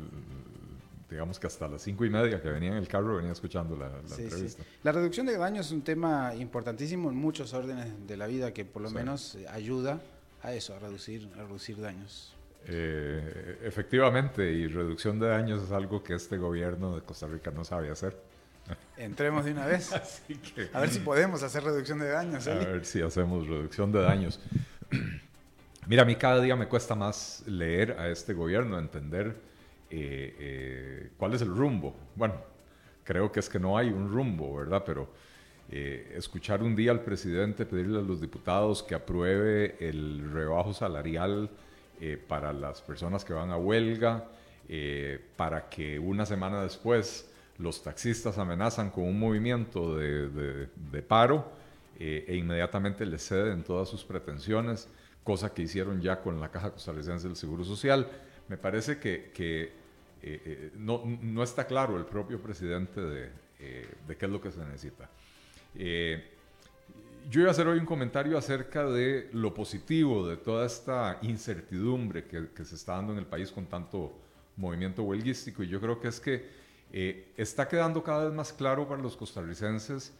digamos que hasta las cinco y media que venía en el carro venía escuchando la, entrevista. La reducción de daños es un tema importantísimo en muchos órdenes de la vida que por lo menos ayuda a eso, a reducir, a reducir daños. Eh, efectivamente, y reducción de daños es algo que este gobierno de Costa Rica no sabe hacer. Entremos de una vez. a ver si podemos hacer reducción de daños. A ver si hacemos reducción de daños. Mira, a mí cada día me cuesta más leer a este gobierno, entender eh, eh, cuál es el rumbo. Bueno, creo que es que no hay un rumbo, ¿verdad? Pero eh, escuchar un día al presidente pedirle a los diputados que apruebe el rebajo salarial para las personas que van a huelga, para que una semana después los taxistas amenazan con un movimiento de, paro e inmediatamente le ceden todas sus pretensiones, cosa que hicieron ya con la Caja Costarricense del Seguro Social. Me parece que eh, no, no, está claro el propio presidente de, eh, de, qué es lo que se necesita. yo iba a hacer hoy un comentario acerca de lo positivo de toda esta incertidumbre que se está dando en el país con tanto movimiento huelguístico y yo creo que es que está quedando cada vez más claro para los costarricenses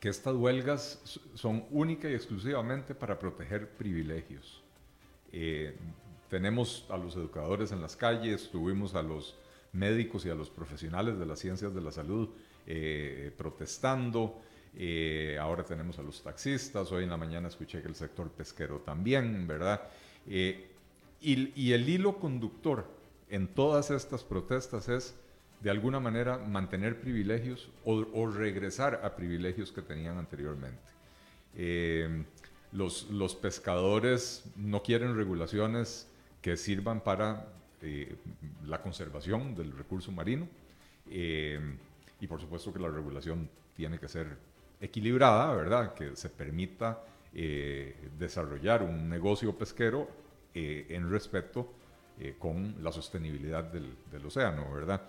que estas huelgas son única y exclusivamente para proteger privilegios. Tenemos a los educadores en las calles, tuvimos a los médicos y a los profesionales de las ciencias de la salud eh, protestando. Eh, ahora tenemos a los taxistas. Hoy en la mañana escuché que el sector pesquero también, ¿verdad? Eh, y, el hilo conductor en todas estas protestas es, de alguna manera, mantener privilegios o, o regresar a privilegios que tenían anteriormente. Los, los, pescadores no quieren regulaciones que sirvan para eh, la conservación del recurso marino eh, y por supuesto que la regulación tiene que ser equilibrada, ¿verdad? Que se permita eh, desarrollar un negocio pesquero en respeto con la sostenibilidad del, del océano, ¿verdad?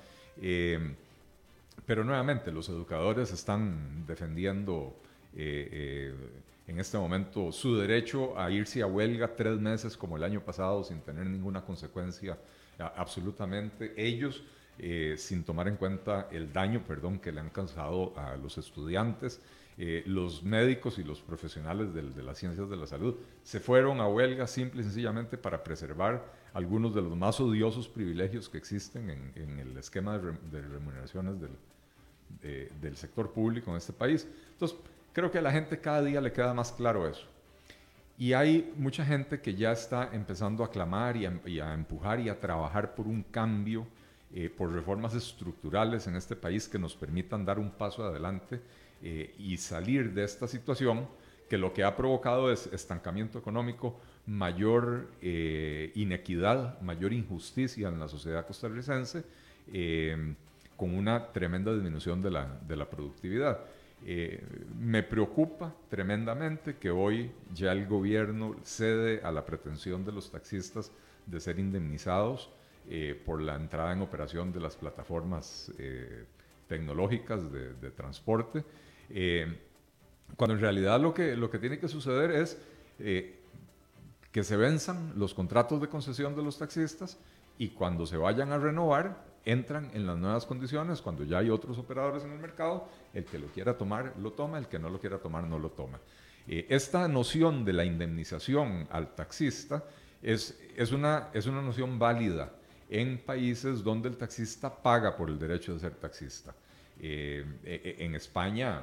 pero nuevamente, los educadores están defendiendo en este momento su derecho a irse a huelga tres meses como el año pasado sin tener ninguna consecuencia absolutamente. Ellos, eh, sin tomar en cuenta el daño, perdón, que le han causado a los estudiantes, eh, los médicos y los profesionales de, las ciencias de la salud se fueron a huelga simple y sencillamente para preservar algunos de los más odiosos privilegios que existen en, el esquema de, remuneraciones del, del sector público en este país. Entonces, Creo que a la gente cada día le queda más claro eso. Y hay mucha gente que ya está empezando a clamar y a, empujar y a trabajar por un cambio, eh, por reformas estructurales en este país que nos permitan dar un paso adelante eh, y salir de esta situación que lo que ha provocado es estancamiento económico, mayor eh, inequidad, mayor injusticia en la sociedad costarricense, con una tremenda disminución de la, de la productividad. Eh, me preocupa tremendamente que hoy ya el gobierno cede a la pretensión de los taxistas de ser indemnizados eh, por la entrada en operación de las plataformas eh, tecnológicas de, transporte, cuando en realidad lo que, lo que tiene que suceder es que se venzan los contratos de concesión de los taxistas y cuando se vayan a renovar, entran en las nuevas condiciones, cuando ya hay otros operadores en el mercado, el que lo quiera tomar lo toma, el que no lo quiera tomar no lo toma. Eh, esta noción de la indemnización al taxista es, es, una, es una noción válida en países donde el taxista paga por el derecho de ser taxista. Eh, eh, en España,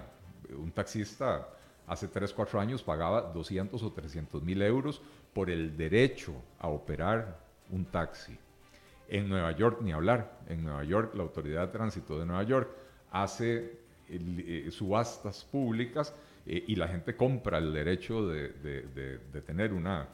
un taxista hace 3, 4 años pagaba 200 o 300 mil euros por el derecho a operar un taxi. En Nueva York, ni hablar. En Nueva York, la Autoridad de Tránsito de Nueva York hace eh, subastas públicas eh, y la gente compra el derecho de, tener una,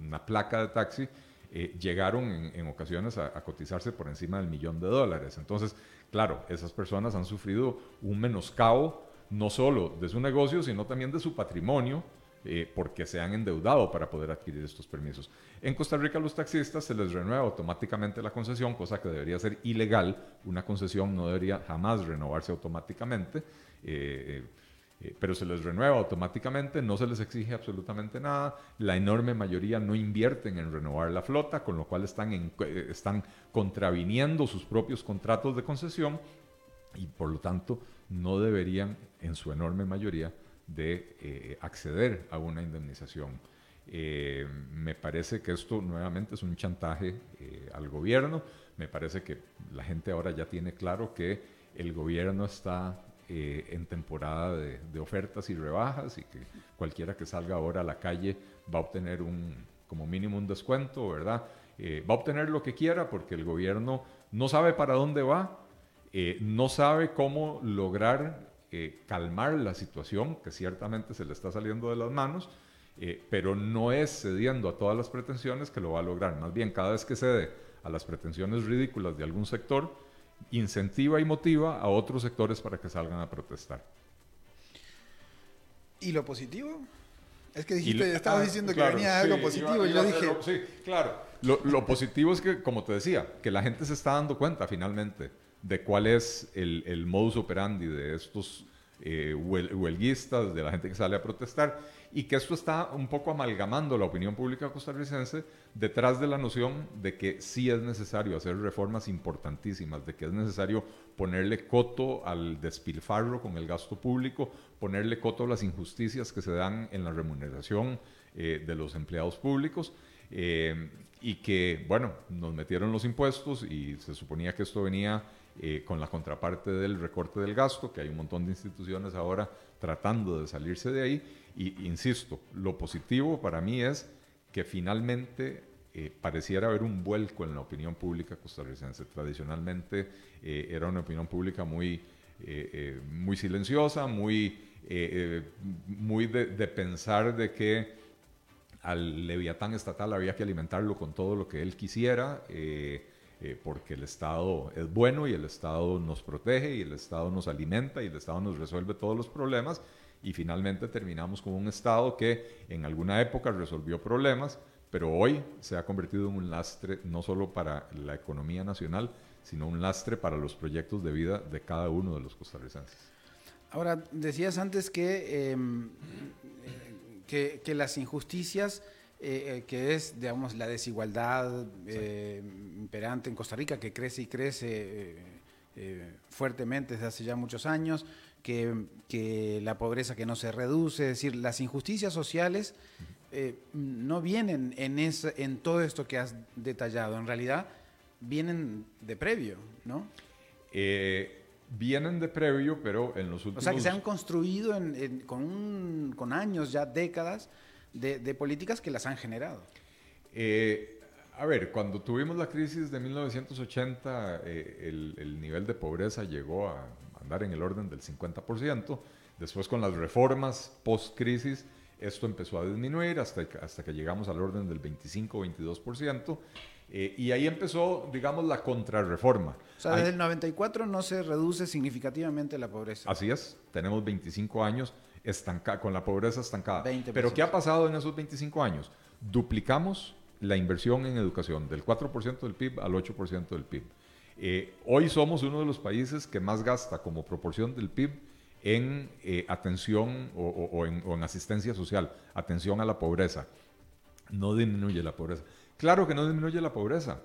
una, placa de taxi. Eh, llegaron en, ocasiones a, a, cotizarse por encima del millón de dólares. Entonces, claro, esas personas han sufrido un menoscabo no solo de su negocio, sino también de su patrimonio eh, porque se han endeudado para poder adquirir estos permisos. En Costa Rica los taxistas se les renueva automáticamente la concesión, cosa que debería ser ilegal. Una concesión no debería jamás renovarse automáticamente. Eh, eh, pero se les renueva automáticamente, no se les exige absolutamente nada, la enorme mayoría no invierten en renovar la flota, con lo cual están, están contraviniendo sus propios contratos de concesión y por lo tanto no deberían en su enorme mayoría de eh, acceder a una indemnización. Eh, me parece que esto nuevamente es un chantaje eh, al gobierno. Me parece que la gente ahora ya tiene claro que el gobierno está en temporada de, ofertas y rebajas y que cualquiera que salga ahora a la calle va a obtener un, como mínimo un descuento, ¿verdad? va a obtener lo que quiera porque el gobierno no sabe para dónde va, no sabe cómo lograr eh, calmar la situación que ciertamente se le está saliendo de las manos, eh, pero no es cediendo a todas las pretensiones que lo va a lograr. Más bien, cada vez que cede a las pretensiones ridículas de algún sector, incentiva y motiva a otros sectores para que salgan a protestar. ¿Y lo positivo? Es que dijiste, estabas ah, diciendo que venía algo positivo y yo dije... sí, claro. Lo, lo, positivo es que, como te decía, que la gente se está dando cuenta finalmente de cuál es el, el modus operandi de estos eh, huelguistas, de la gente que sale a protestar, y que esto está un poco amalgamando la opinión pública costarricense detrás de la noción de que sí es necesario hacer reformas importantísimas, de que es necesario ponerle coto al despilfarro con el gasto público, ponerle coto a las injusticias que se dan en la remuneración eh, de los empleados públicos. Eh, y que, bueno, nos metieron los impuestos y se suponía que esto venía eh, con la contraparte del recorte del gasto, que hay un montón de instituciones ahora tratando de salirse de ahí. Y insisto, lo positivo para mí es que finalmente eh, pareciera haber un vuelco en la opinión pública costarricense. Tradicionalmente eh, era una opinión pública muy, muy silenciosa, muy, muy de, de, pensar de que al leviatán estatal había que alimentarlo con todo lo que él quisiera. Eh, porque el Estado es bueno y el Estado nos protege y el Estado nos alimenta y el Estado nos resuelve todos los problemas y finalmente terminamos con un Estado que en alguna época resolvió problemas, pero hoy se ha convertido en un lastre no solo para la economía nacional, sino un lastre para los proyectos de vida de cada uno de los costarricenses. Ahora, decías antes que, em, que, que las injusticias eh, eh, que es, digamos, la desigualdad eh, imperante en Costa Rica, que crece y crece fuertemente desde hace ya muchos años, que, la pobreza que no se reduce, es decir, las injusticias sociales no vienen en, en todo esto que has detallado, en realidad vienen de previo, ¿no? vienen de previo, pero en los últimos... O sea, que se han construido con, con años, ya décadas, de, políticas que las han generado. Eh, a ver, cuando tuvimos la crisis de 1980, eh, el, nivel de pobreza llegó a andar en el orden del 50%. Después, con las reformas post-crisis, esto empezó a disminuir hasta, hasta que llegamos al orden del 25-22%. Eh, y ahí empezó, digamos, la contrarreforma. O sea, desde el 94 no se reduce significativamente la pobreza. Así es, tenemos 25 años con la pobreza estancada. Pero ¿qué ha pasado en esos 25 años? Duplicamos la inversión en educación del 4% del PIB al 8% del PIB. Eh, hoy somos uno de los países que más gasta como proporción del PIB en eh, atención o, en, o, en, asistencia social, atención a la pobreza. No disminuye la pobreza. Claro que no disminuye la pobreza.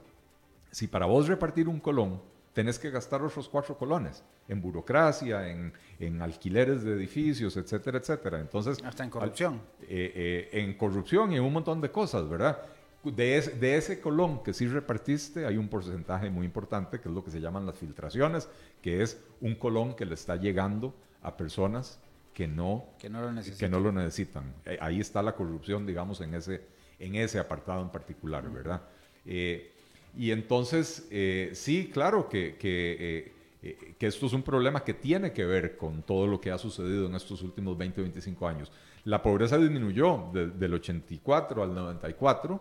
Si para vos repartir un colón tenés que gastar otros cuatro colones en burocracia, en, en alquileres de edificios, etcétera, etcétera. Entonces, Hasta en corrupción. Eh, eh, en corrupción y en un montón de cosas, ¿verdad? De, de, ese colón que sí repartiste, hay un porcentaje muy importante, que es lo que se llaman las filtraciones, que es un colón que le está llegando a personas que no, que no, lo, necesitan. Que no lo necesitan. Eh, ahí está la corrupción, digamos, en ese, en ese apartado en particular, ¿verdad? Eh, y entonces, eh, sí, claro que, que, eh, que, esto es un problema que tiene que ver con todo lo que ha sucedido en estos últimos 20 o 25 años. La pobreza disminuyó del 84 al 94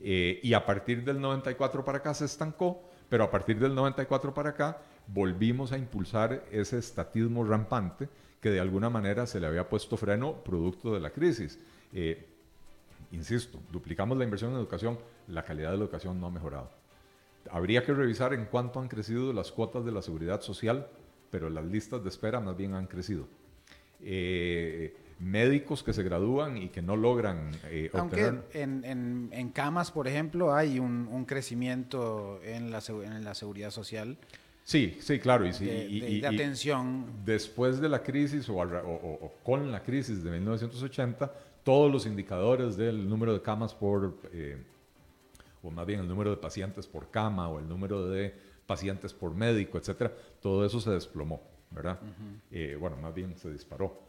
y a partir del 94 para acá se estancó, pero a partir del 94 para acá volvimos a impulsar ese estatismo rampante que de alguna manera se le había puesto freno producto de la crisis. insisto, duplicamos la inversión en educación, la calidad de la educación no ha mejorado. Habría que revisar en cuánto han crecido las cuotas de la seguridad social, pero las listas de espera más bien han crecido. Eh, médicos que se gradúan y que no logran eh, Aunque en, en, en, camas, por ejemplo, hay un, un crecimiento en la, en la, seguridad social. Sí, sí, claro. Y, sí, de, y, de, y, de atención. después de la crisis o, o, o, con la crisis de 1980, todos los indicadores del número de camas por... Eh, o más bien el número de pacientes por cama o el número de pacientes por médico, etcétera, todo eso se desplomó, ¿verdad? Uh -huh. eh, bueno, más bien se disparó.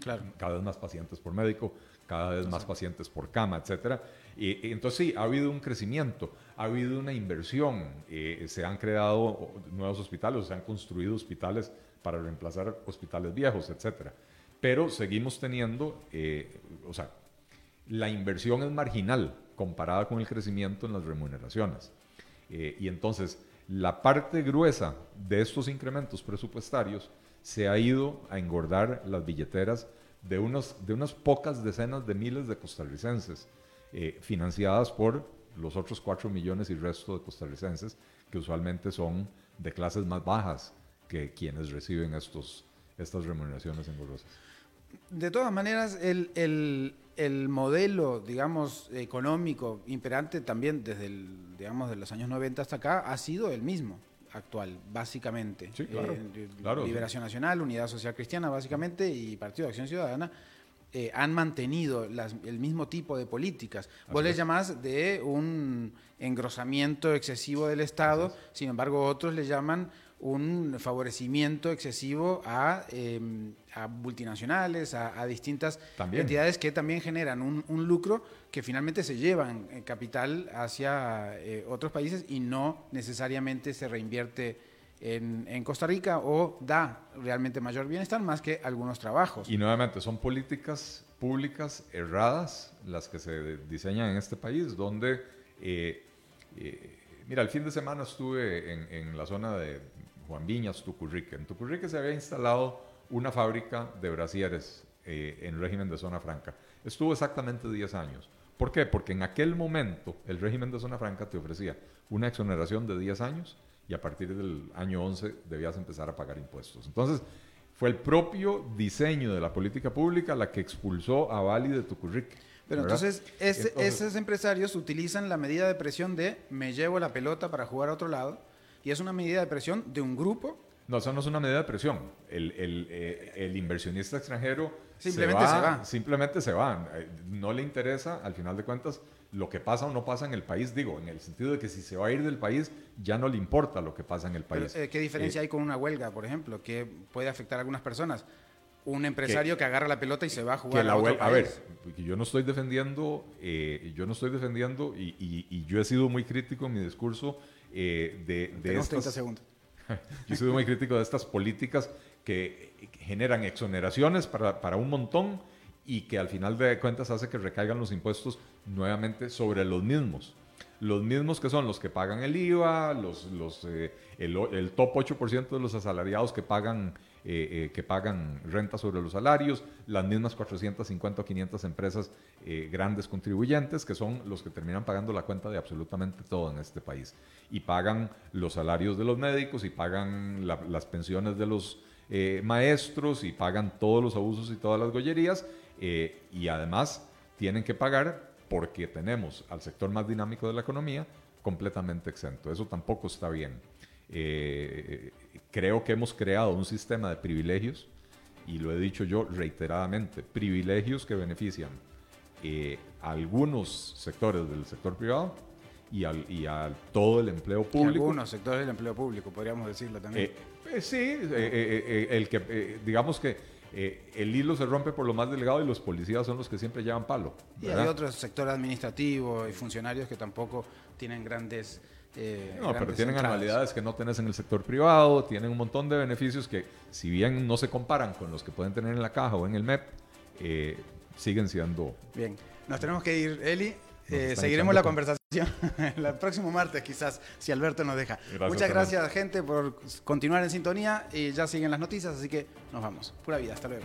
Claro. Cada vez más pacientes por médico, cada vez más pacientes por cama, etcétera. Y, y, entonces sí, ha habido un crecimiento, ha habido una inversión, eh, se han creado nuevos hospitales, se han construido hospitales para reemplazar hospitales viejos, etcétera. Pero seguimos teniendo, eh, o sea, la inversión es marginal comparada con el crecimiento en las remuneraciones. Eh, y entonces, la parte gruesa de estos incrementos presupuestarios se ha ido a engordar las billeteras de, unos, de unas pocas decenas de miles de costarricenses, eh, financiadas por los otros 4 millones y resto de costarricenses, que usualmente son de clases más bajas que quienes reciben estos, estas remuneraciones engordosas. De todas maneras, el, el, modelo, digamos, económico imperante también desde, el, digamos, de los años 90 hasta acá ha sido el mismo actual, básicamente. Sí, claro, eh, claro, Liberación sí. Nacional, Unidad Social Cristiana, básicamente, y Partido de Acción Ciudadana. Eh, han mantenido las, el mismo tipo de políticas. Vos les llamás de un engrosamiento excesivo del Estado, sin embargo otros le llaman un favorecimiento excesivo a, eh, a multinacionales, a, a distintas también. entidades que también generan un, un, lucro que finalmente se llevan capital hacia eh, otros países y no necesariamente se reinvierte en, en, Costa Rica o da realmente mayor bienestar más que algunos trabajos. Y nuevamente son políticas públicas erradas las que se diseñan en este país, donde, eh, eh, mira, el fin de semana estuve en, en la zona de Juan Viñas, Tucurrique. En Tucurrique se había instalado una fábrica de brasieres eh, en régimen de zona franca. Estuvo exactamente 10 años. ¿Por qué? Porque en aquel momento el régimen de zona franca te ofrecía una exoneración de 10 años y a partir del año 11 debías empezar a pagar impuestos. Entonces, fue el propio diseño de la política pública la que expulsó a Bali de Tucurrique. Pero entonces, entonces, esos empresarios utilizan la medida de presión de me llevo la pelota para jugar a otro lado y es una medida de presión de un grupo. No, eso no es una medida de presión. El, el, eh, el inversionista extranjero simplemente se va, se va. Simplemente se va. No le interesa, al final de cuentas, lo que pasa o no pasa en el país, digo, en el sentido de que si se va a ir del país, ya no le importa lo que pasa en el país. Pero, eh, ¿Qué diferencia eh, hay con una huelga, por ejemplo, que puede afectar a algunas personas? Un empresario que, que agarra la pelota y se va a jugar la a otro huelga, país. A ver, yo no estoy defendiendo, eh, yo no estoy defendiendo y, y, y, yo he sido muy crítico en mi discurso eh, de, de estas... 30 segundos. yo sido muy crítico de estas políticas que generan exoneraciones para, para un montón y que al final de cuentas hace que recaigan los impuestos nuevamente sobre los mismos. Los mismos que son los que pagan el IVA, los, los, eh, el, el, top 8% de los asalariados que pagan eh, que pagan renta sobre los salarios, las mismas 450 o 500 empresas grandes contribuyentes, que son los que terminan pagando la cuenta de absolutamente todo en este país. Y pagan los salarios de los médicos y pagan las pensiones de los maestros y pagan todos los abusos y todas las gollerías. y además tienen que pagar porque tenemos al sector más dinámico de la economía completamente exento. Eso tampoco está bien. Eh, creo que hemos creado un sistema de privilegios, y lo he dicho yo reiteradamente, privilegios que benefician eh, a algunos sectores del sector privado y, al, y a todo el empleo público. algunos sectores del empleo público, podríamos decirlo también. Eh, sí, el que, digamos que el hilo se rompe por lo más delgado y los policías son los que siempre llevan palo. Y hay otros sectores administrativos y funcionarios que tampoco tienen grandes... Eh, no, pero tienen anualidades que no tenés en el sector privado, tienen un montón de beneficios que, si bien no se comparan con los que pueden tener en la caja o en el MEP, eh, siguen siendo. Bien, nos tenemos que ir, Eli. Eh, seguiremos la conversación el próximo martes, quizás, si Alberto nos deja. Muchas gracias, gente, por continuar en sintonía. Y ya siguen las noticias, así que nos vamos. Pura vida, hasta luego.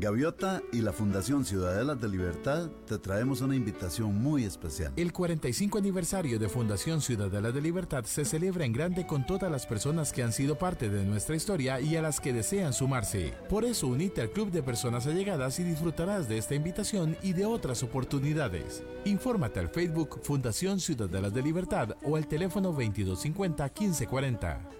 Gaviota y la Fundación Ciudadela de Libertad te traemos una invitación muy especial. El 45 aniversario de Fundación Ciudadela de Libertad se celebra en grande con todas las personas que han sido parte de nuestra historia y a las que desean sumarse. Por eso unite al Club de Personas Allegadas y disfrutarás de esta invitación y de otras oportunidades. Infórmate al Facebook Fundación Ciudadela de Libertad o al teléfono 2250 1540.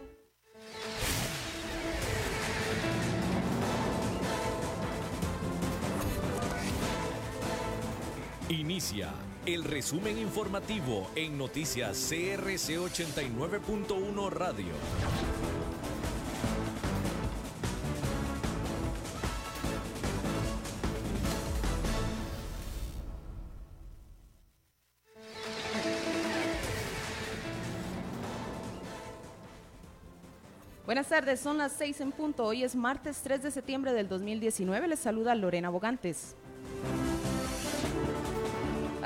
Inicia el resumen informativo en noticias CRC 89.1 Radio. Buenas tardes, son las seis en punto. Hoy es martes 3 de septiembre del 2019. Les saluda Lorena Bogantes.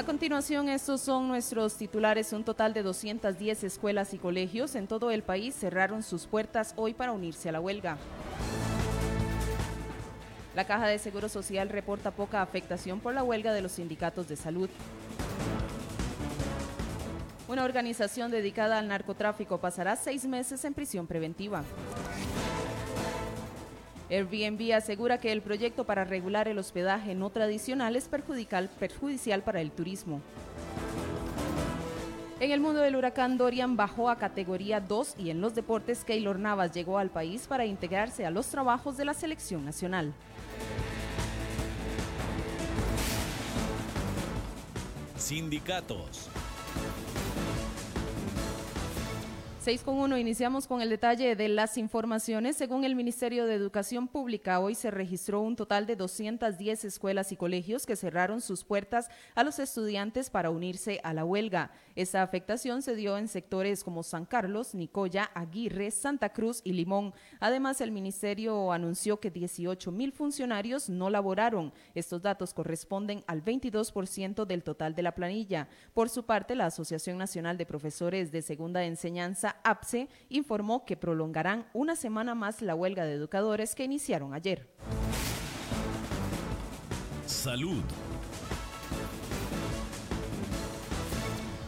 A continuación, estos son nuestros titulares. Un total de 210 escuelas y colegios en todo el país cerraron sus puertas hoy para unirse a la huelga. La Caja de Seguro Social reporta poca afectación por la huelga de los sindicatos de salud. Una organización dedicada al narcotráfico pasará seis meses en prisión preventiva. Airbnb asegura que el proyecto para regular el hospedaje no tradicional es perjudicial para el turismo. En el mundo del huracán Dorian bajó a categoría 2 y en los deportes Keylor Navas llegó al país para integrarse a los trabajos de la selección nacional. Sindicatos. 6 con 1, iniciamos con el detalle de las informaciones. Según el Ministerio de Educación Pública, hoy se registró un total de 210 escuelas y colegios que cerraron sus puertas a los estudiantes para unirse a la huelga. Esta afectación se dio en sectores como San Carlos, Nicoya, Aguirre, Santa Cruz y Limón. Además, el ministerio anunció que 18 mil funcionarios no laboraron. Estos datos corresponden al 22% del total de la planilla. Por su parte, la Asociación Nacional de Profesores de Segunda Enseñanza APSE informó que prolongarán una semana más la huelga de educadores que iniciaron ayer. Salud.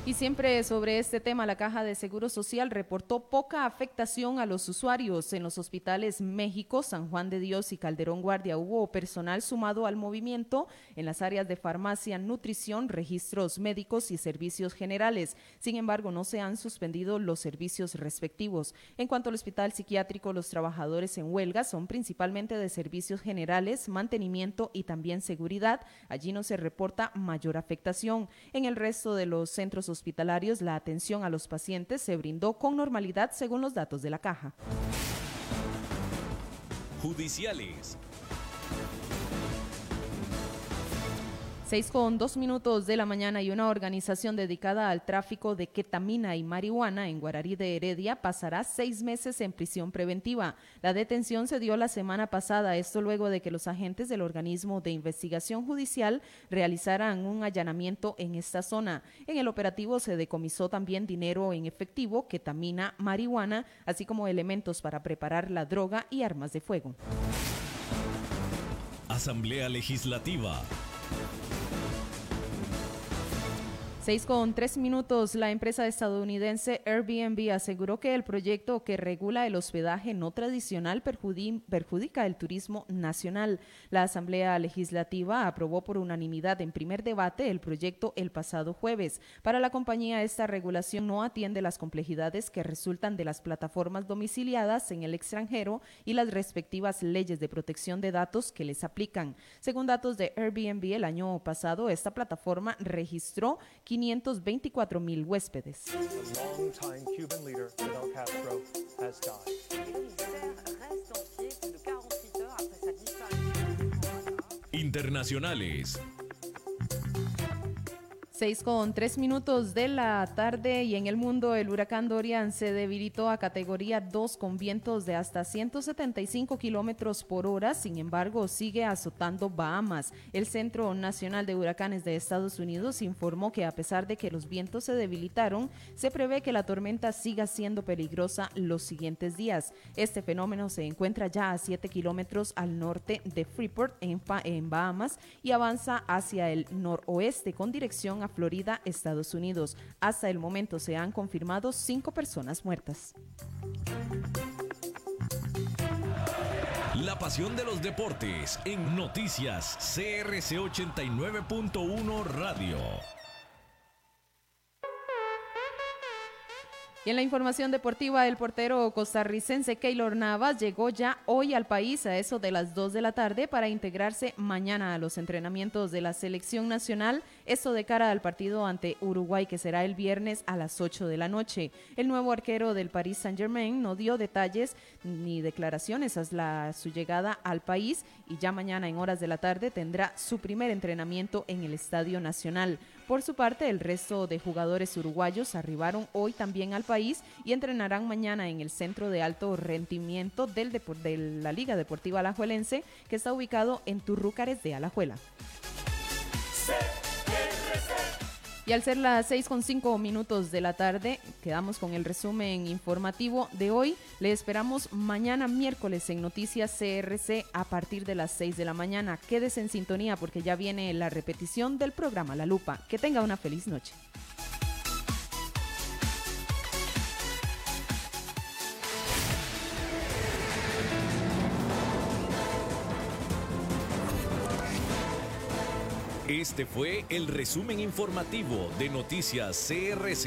Y siempre sobre este tema, la Caja de Seguro Social reportó poca afectación a los usuarios. En los hospitales México, San Juan de Dios y Calderón Guardia hubo personal sumado al movimiento en las áreas de farmacia, nutrición, registros médicos y servicios generales. Sin embargo, no se han suspendido los servicios respectivos. En cuanto al hospital psiquiátrico, los trabajadores en huelga son principalmente de servicios generales, mantenimiento y también seguridad. Allí no se reporta mayor afectación. En el resto de los centros hospitalarios, la atención a los pacientes se brindó con normalidad según los datos de la caja. Judiciales. Seis con dos minutos de la mañana y una organización dedicada al tráfico de ketamina y marihuana en Guararí de Heredia pasará seis meses en prisión preventiva. La detención se dio la semana pasada, esto luego de que los agentes del organismo de investigación judicial realizaran un allanamiento en esta zona. En el operativo se decomisó también dinero en efectivo, ketamina, marihuana, así como elementos para preparar la droga y armas de fuego. Asamblea Legislativa. Seis con tres minutos, la empresa estadounidense Airbnb aseguró que el proyecto que regula el hospedaje no tradicional perjudica el turismo nacional. La Asamblea Legislativa aprobó por unanimidad en primer debate el proyecto el pasado jueves. Para la compañía, esta regulación no atiende las complejidades que resultan de las plataformas domiciliadas en el extranjero y las respectivas leyes de protección de datos que les aplican. Según datos de Airbnb, el año pasado, esta plataforma registró 524 mil huéspedes. Internacionales. Seis con tres minutos de la tarde y en el mundo el huracán Dorian se debilitó a categoría 2 con vientos de hasta 175 kilómetros por hora. Sin embargo, sigue azotando Bahamas. El Centro Nacional de Huracanes de Estados Unidos informó que a pesar de que los vientos se debilitaron, se prevé que la tormenta siga siendo peligrosa los siguientes días. Este fenómeno se encuentra ya a 7 kilómetros al norte de Freeport en, en Bahamas y avanza hacia el noroeste con dirección a Florida, Estados Unidos. Hasta el momento se han confirmado cinco personas muertas. La pasión de los deportes en noticias CRC 89.1 Radio. Y en la información deportiva, el portero costarricense Keylor Navas llegó ya hoy al país a eso de las 2 de la tarde para integrarse mañana a los entrenamientos de la selección nacional, esto de cara al partido ante Uruguay que será el viernes a las 8 de la noche. El nuevo arquero del Paris Saint-Germain no dio detalles ni declaraciones hasta su llegada al país y ya mañana en horas de la tarde tendrá su primer entrenamiento en el Estadio Nacional. Por su parte, el resto de jugadores uruguayos arribaron hoy también al país y entrenarán mañana en el Centro de Alto Rendimiento de la Liga Deportiva Alajuelense, que está ubicado en Turrúcares de Alajuela. Y al ser las seis con cinco minutos de la tarde, quedamos con el resumen informativo de hoy. Le esperamos mañana miércoles en Noticias CRC a partir de las 6 de la mañana. Quédese en sintonía porque ya viene la repetición del programa La Lupa. Que tenga una feliz noche. Este fue el resumen informativo de Noticias CRC